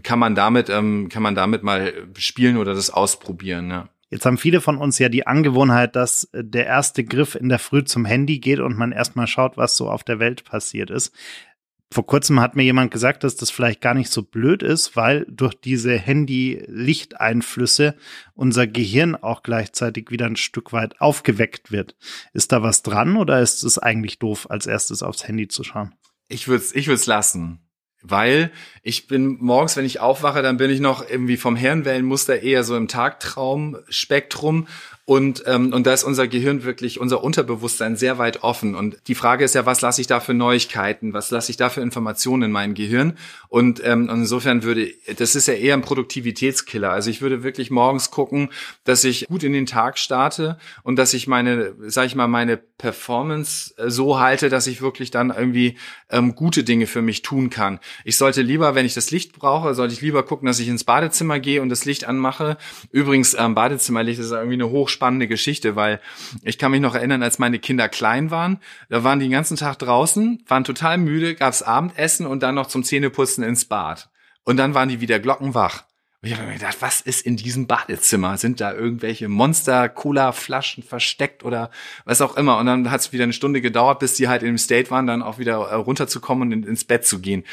Speaker 3: kann man damit ähm, kann man damit mal spielen oder das ausprobieren. Ja.
Speaker 1: Jetzt haben viele von uns ja die Angewohnheit, dass äh, der erste Griff in der Früh zum Handy geht und man erstmal schaut, was so auf der Welt passiert ist. Vor kurzem hat mir jemand gesagt, dass das vielleicht gar nicht so blöd ist, weil durch diese Handy-Lichteinflüsse unser Gehirn auch gleichzeitig wieder ein Stück weit aufgeweckt wird. Ist da was dran oder ist es eigentlich doof, als erstes aufs Handy zu schauen?
Speaker 3: Ich würde es ich würd's lassen. Weil ich bin morgens, wenn ich aufwache, dann bin ich noch irgendwie vom Hirnwellenmuster eher so im Tagtraumspektrum und, ähm, und da ist unser Gehirn wirklich, unser Unterbewusstsein sehr weit offen. Und die Frage ist ja, was lasse ich da für Neuigkeiten? Was lasse ich da für Informationen in mein Gehirn? Und ähm, insofern würde, das ist ja eher ein Produktivitätskiller. Also ich würde wirklich morgens gucken, dass ich gut in den Tag starte und dass ich meine, sag ich mal, meine Performance äh, so halte, dass ich wirklich dann irgendwie ähm, gute Dinge für mich tun kann. Ich sollte lieber, wenn ich das Licht brauche, sollte ich lieber gucken, dass ich ins Badezimmer gehe und das Licht anmache. Übrigens, ähm, Badezimmerlicht ist irgendwie eine Hochschule spannende Geschichte, weil ich kann mich noch erinnern, als meine Kinder klein waren, da waren die den ganzen Tag draußen, waren total müde, gab's Abendessen und dann noch zum Zähneputzen ins Bad. Und dann waren die wieder glockenwach. Und ich habe mir gedacht, was ist in diesem Badezimmer? Sind da irgendwelche Monster-Cola-Flaschen versteckt oder was auch immer? Und dann hat es wieder eine Stunde gedauert, bis die halt im State waren, dann auch wieder äh, runterzukommen und ins Bett zu gehen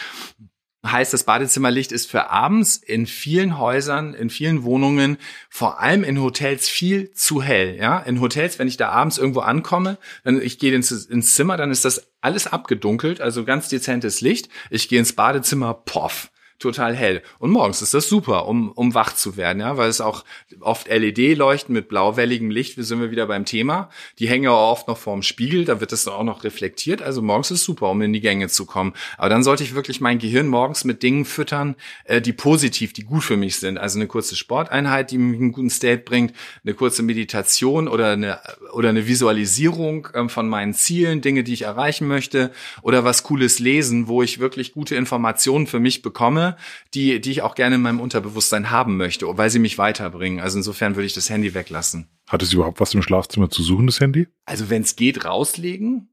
Speaker 3: heißt, das Badezimmerlicht ist für abends in vielen Häusern, in vielen Wohnungen, vor allem in Hotels viel zu hell. Ja, in Hotels, wenn ich da abends irgendwo ankomme, dann ich gehe ins, ins Zimmer, dann ist das alles abgedunkelt, also ganz dezentes Licht. Ich gehe ins Badezimmer, poff total hell. Und morgens ist das super, um, um wach zu werden, ja, weil es auch oft LED-Leuchten mit blauwelligem Licht, wir sind wir wieder beim Thema. Die hängen ja auch oft noch vorm Spiegel, da wird das auch noch reflektiert. Also morgens ist super, um in die Gänge zu kommen. Aber dann sollte ich wirklich mein Gehirn morgens mit Dingen füttern, äh, die positiv, die gut für mich sind. Also eine kurze Sporteinheit, die mich in einen guten State bringt, eine kurze Meditation oder eine, oder eine Visualisierung ähm, von meinen Zielen, Dinge, die ich erreichen möchte, oder was Cooles lesen, wo ich wirklich gute Informationen für mich bekomme die, die ich auch gerne in meinem Unterbewusstsein haben möchte, weil sie mich weiterbringen. Also insofern würde ich das Handy weglassen.
Speaker 4: Hat es überhaupt was im Schlafzimmer zu suchen, das Handy?
Speaker 3: Also wenn es geht, rauslegen.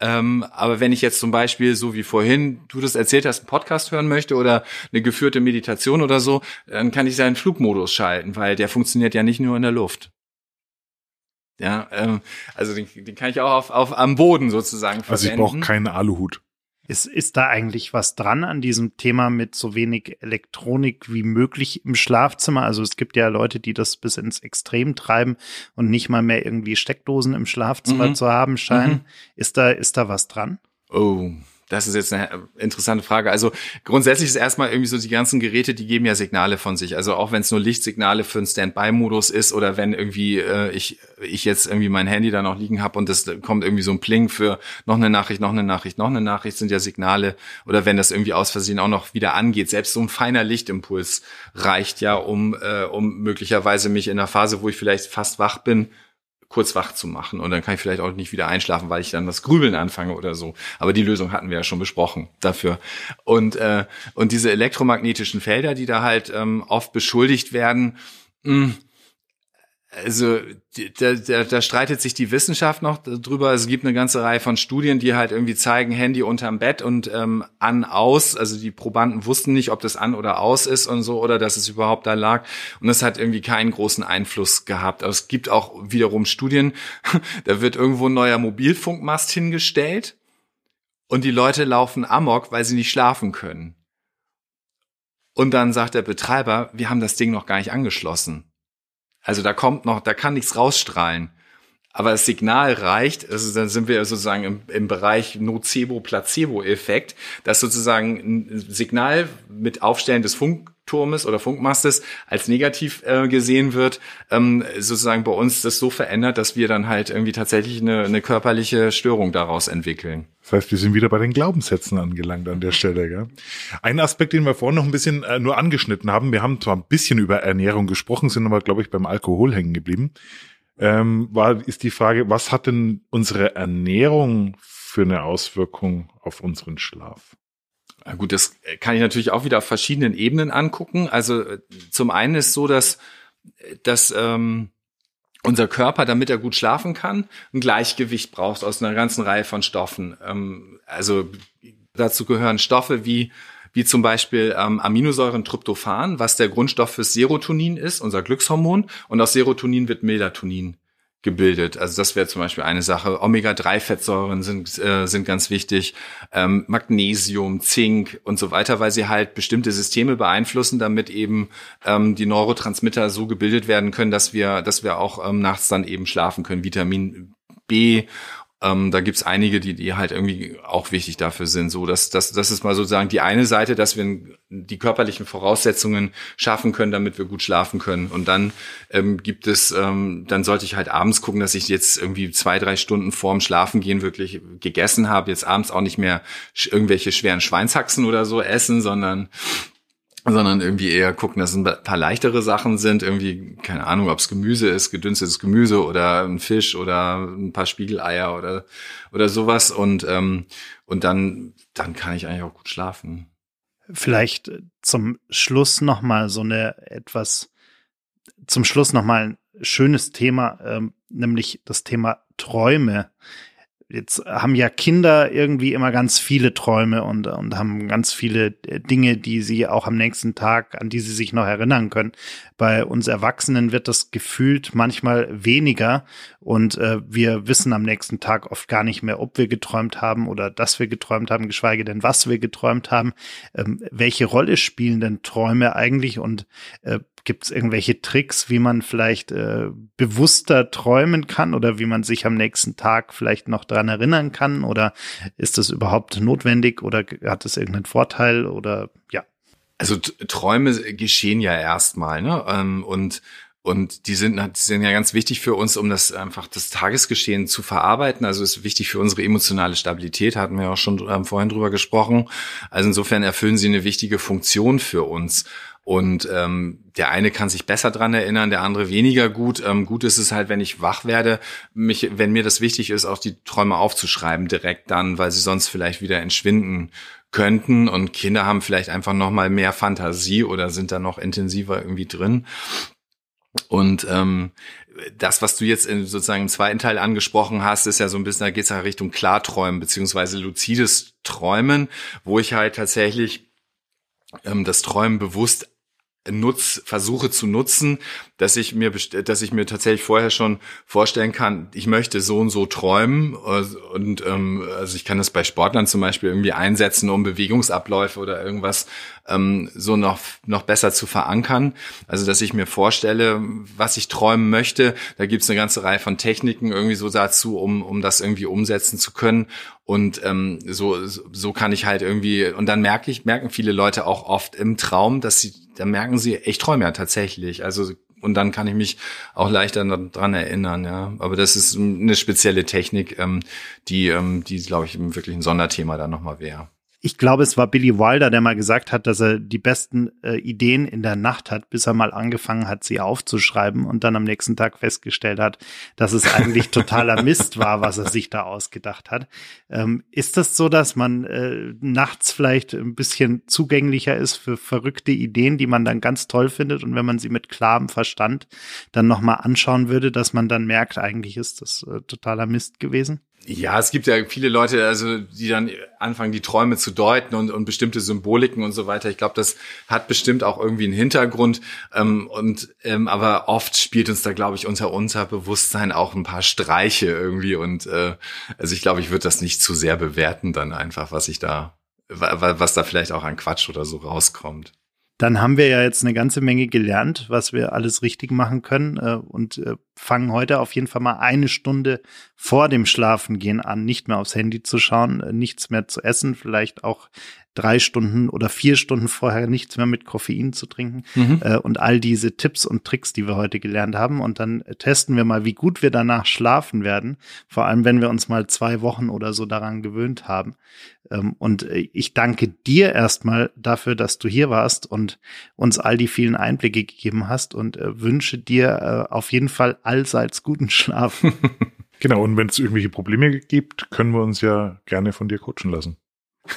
Speaker 3: Ähm, aber wenn ich jetzt zum Beispiel, so wie vorhin, du das erzählt hast, einen Podcast hören möchte oder eine geführte Meditation oder so, dann kann ich seinen Flugmodus schalten, weil der funktioniert ja nicht nur in der Luft. Ja, ähm, also den, den kann ich auch auf, auf am Boden sozusagen verwenden.
Speaker 4: Also ich brauche keinen Aluhut.
Speaker 1: Ist, ist da eigentlich was dran an diesem Thema mit so wenig Elektronik wie möglich im Schlafzimmer? Also es gibt ja Leute, die das bis ins Extrem treiben und nicht mal mehr irgendwie Steckdosen im Schlafzimmer mhm. zu haben scheinen. Mhm. Ist da, ist da was dran?
Speaker 3: Oh, das ist jetzt eine interessante Frage. Also grundsätzlich ist erstmal irgendwie so die ganzen Geräte, die geben ja Signale von sich. Also auch wenn es nur Lichtsignale für einen Standby-Modus ist oder wenn irgendwie äh, ich ich jetzt irgendwie mein Handy da noch liegen habe und es kommt irgendwie so ein Pling für noch eine Nachricht, noch eine Nachricht, noch eine Nachricht, sind ja Signale oder wenn das irgendwie aus Versehen auch noch wieder angeht. Selbst so ein feiner Lichtimpuls reicht ja, um äh, um möglicherweise mich in einer Phase, wo ich vielleicht fast wach bin, kurz wach zu machen. Und dann kann ich vielleicht auch nicht wieder einschlafen, weil ich dann das Grübeln anfange oder so. Aber die Lösung hatten wir ja schon besprochen dafür. Und, äh, und diese elektromagnetischen Felder, die da halt ähm, oft beschuldigt werden, mh, hm, also da, da, da streitet sich die Wissenschaft noch drüber. Es gibt eine ganze Reihe von Studien, die halt irgendwie zeigen, Handy unterm Bett und ähm, an, aus. Also die Probanden wussten nicht, ob das an oder aus ist und so oder dass es überhaupt da lag. Und das hat irgendwie keinen großen Einfluss gehabt. Aber es gibt auch wiederum Studien, *laughs* da wird irgendwo ein neuer Mobilfunkmast hingestellt und die Leute laufen amok, weil sie nicht schlafen können. Und dann sagt der Betreiber, wir haben das Ding noch gar nicht angeschlossen. Also da kommt noch, da kann nichts rausstrahlen. Aber das Signal reicht, also dann sind wir sozusagen im, im Bereich Nocebo-Placebo-Effekt, dass sozusagen ein Signal mit Aufstellen des Funkturmes oder Funkmastes als negativ äh, gesehen wird, ähm, sozusagen bei uns das so verändert, dass wir dann halt irgendwie tatsächlich eine, eine körperliche Störung daraus entwickeln.
Speaker 4: Das heißt, wir sind wieder bei den Glaubenssätzen angelangt an der Stelle. Gell? Ein Aspekt, den wir vorhin noch ein bisschen äh, nur angeschnitten haben, wir haben zwar ein bisschen über Ernährung gesprochen, sind aber, glaube ich, beim Alkohol hängen geblieben, ähm, war, ist die Frage, was hat denn unsere Ernährung für eine Auswirkung auf unseren Schlaf?
Speaker 3: Gut, das kann ich natürlich auch wieder auf verschiedenen Ebenen angucken. Also äh, zum einen ist so, dass, dass ähm, unser Körper, damit er gut schlafen kann, ein Gleichgewicht braucht aus einer ganzen Reihe von Stoffen. Ähm, also dazu gehören Stoffe wie wie zum Beispiel ähm, Aminosäuren Tryptophan, was der Grundstoff für Serotonin ist, unser Glückshormon. Und aus Serotonin wird Melatonin gebildet. Also das wäre zum Beispiel eine Sache. Omega-3-Fettsäuren sind, äh, sind ganz wichtig. Ähm, Magnesium, Zink und so weiter, weil sie halt bestimmte Systeme beeinflussen, damit eben ähm, die Neurotransmitter so gebildet werden können, dass wir, dass wir auch ähm, nachts dann eben schlafen können. Vitamin B ähm, da gibt's einige, die, die halt irgendwie auch wichtig dafür sind. So, dass das, das ist mal sozusagen die eine Seite, dass wir die körperlichen Voraussetzungen schaffen können, damit wir gut schlafen können. Und dann ähm, gibt es, ähm, dann sollte ich halt abends gucken, dass ich jetzt irgendwie zwei, drei Stunden vorm Schlafengehen wirklich gegessen habe. Jetzt abends auch nicht mehr irgendwelche schweren Schweinshaxen oder so essen, sondern sondern irgendwie eher gucken, dass es ein paar leichtere Sachen sind, irgendwie, keine Ahnung, ob es Gemüse ist, gedünstetes Gemüse oder ein Fisch oder ein paar Spiegeleier oder, oder sowas. Und, ähm, und dann, dann kann ich eigentlich auch gut schlafen.
Speaker 1: Vielleicht zum Schluss nochmal so eine etwas, zum Schluss nochmal ein schönes Thema, ähm, nämlich das Thema Träume jetzt haben ja Kinder irgendwie immer ganz viele Träume und, und haben ganz viele äh, Dinge, die sie auch am nächsten Tag, an die sie sich noch erinnern können. Bei uns Erwachsenen wird das gefühlt manchmal weniger und äh, wir wissen am nächsten Tag oft gar nicht mehr, ob wir geträumt haben oder dass wir geträumt haben, geschweige denn, was wir geträumt haben. Ähm, welche Rolle spielen denn Träume eigentlich und äh, Gibt es irgendwelche Tricks, wie man vielleicht äh, bewusster träumen kann oder wie man sich am nächsten Tag vielleicht noch dran erinnern kann? Oder ist das überhaupt notwendig oder hat es irgendeinen Vorteil oder ja?
Speaker 3: Also Träume geschehen ja erstmal, ne? Ähm, und und die sind, die sind ja ganz wichtig für uns, um das einfach das Tagesgeschehen zu verarbeiten. Also ist wichtig für unsere emotionale Stabilität, hatten wir auch schon ähm, vorhin drüber gesprochen. Also insofern erfüllen sie eine wichtige Funktion für uns. Und ähm, der eine kann sich besser dran erinnern, der andere weniger gut. Ähm, gut ist es halt, wenn ich wach werde, mich, wenn mir das wichtig ist, auch die Träume aufzuschreiben direkt dann, weil sie sonst vielleicht wieder entschwinden könnten. Und Kinder haben vielleicht einfach noch mal mehr Fantasie oder sind da noch intensiver irgendwie drin. Und ähm, das, was du jetzt in, sozusagen im zweiten Teil angesprochen hast, ist ja so ein bisschen, da geht es ja Richtung Klarträumen beziehungsweise luzides Träumen, wo ich halt tatsächlich ähm, das Träumen bewusst nutz, versuche zu nutzen, dass ich mir, dass ich mir tatsächlich vorher schon vorstellen kann, ich möchte so und so träumen und ähm, also ich kann das bei Sportlern zum Beispiel irgendwie einsetzen, um Bewegungsabläufe oder irgendwas ähm, so noch noch besser zu verankern. Also dass ich mir vorstelle, was ich träumen möchte. Da gibt's eine ganze Reihe von Techniken irgendwie so dazu, um um das irgendwie umsetzen zu können. Und ähm, so so kann ich halt irgendwie und dann merke ich merken viele Leute auch oft im Traum, dass sie da merken sie, ich träume ja tatsächlich. Also und dann kann ich mich auch leichter dran erinnern, ja. Aber das ist eine spezielle Technik, ähm, die, ähm, die, glaube ich, wirklich ein Sonderthema da nochmal wäre
Speaker 1: ich glaube, es war Billy Wilder, der mal gesagt hat, dass er die besten äh, Ideen in der Nacht hat, bis er mal angefangen hat, sie aufzuschreiben und dann am nächsten Tag festgestellt hat, dass es eigentlich *laughs* totaler Mist war, was er sich da ausgedacht hat. Ähm, ist das so, dass man äh, nachts vielleicht ein bisschen zugänglicher ist für verrückte Ideen, die man dann ganz toll findet und wenn man sie mit klarem Verstand dann nochmal anschauen würde, dass man dann merkt, eigentlich ist das äh, totaler Mist gewesen?
Speaker 3: Ja, es gibt ja viele Leute, also die dann anfangen, die Träume zu deuten und, und bestimmte Symboliken und so weiter. Ich glaube, das hat bestimmt auch irgendwie einen Hintergrund. Ähm, und ähm, aber oft spielt uns da, glaube ich, unter Unterbewusstsein auch ein paar Streiche irgendwie. Und äh, also ich glaube, ich würde das nicht zu sehr bewerten dann einfach, was ich da, was da vielleicht auch an Quatsch oder so rauskommt
Speaker 1: dann haben wir ja jetzt eine ganze Menge gelernt, was wir alles richtig machen können äh, und äh, fangen heute auf jeden Fall mal eine Stunde vor dem Schlafengehen an, nicht mehr aufs Handy zu schauen, äh, nichts mehr zu essen, vielleicht auch drei Stunden oder vier Stunden vorher nichts mehr mit Koffein zu trinken mhm. äh, und all diese Tipps und Tricks, die wir heute gelernt haben. Und dann testen wir mal, wie gut wir danach schlafen werden. Vor allem, wenn wir uns mal zwei Wochen oder so daran gewöhnt haben. Ähm, und äh, ich danke dir erstmal dafür, dass du hier warst und uns all die vielen Einblicke gegeben hast und äh, wünsche dir äh, auf jeden Fall allseits guten *laughs* Schlaf. *laughs*
Speaker 4: genau, und wenn es irgendwelche Probleme gibt, können wir uns ja gerne von dir coachen lassen. *laughs*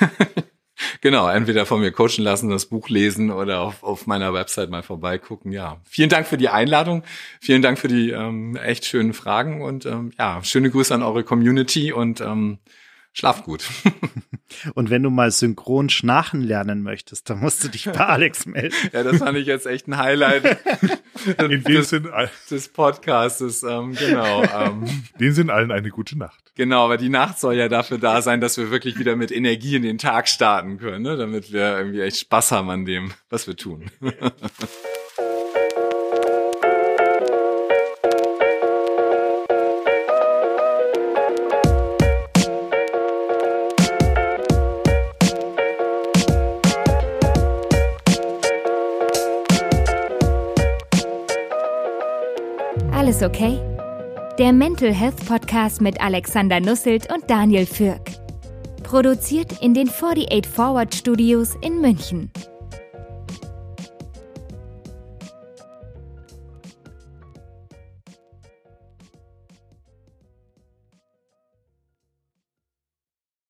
Speaker 3: Genau, entweder von mir coachen lassen, das Buch lesen oder auf, auf meiner Website mal vorbeigucken. Ja, vielen Dank für die Einladung, vielen Dank für die ähm, echt schönen Fragen und ähm, ja, schöne Grüße an eure Community und ähm, schlaf gut. *laughs*
Speaker 1: Und wenn du mal synchron schnarchen lernen möchtest, dann musst du dich bei Alex *laughs* melden.
Speaker 3: ja, das fand ich jetzt echt ein Highlight *laughs* In dem des, Sinn, des Podcastes. Ähm, genau. Ähm.
Speaker 4: In dem Sinn allen eine gute Nacht.
Speaker 3: Genau, aber die Nacht soll ja dafür da sein, dass wir wirklich wieder mit Energie in den Tag starten können, ne? damit wir irgendwie echt Spaß haben an dem, was wir tun.
Speaker 2: Okay? Der Mental Health Podcast mit Alexander Nusselt und Daniel Fürk. Produziert in den 48 Forward Studios in München.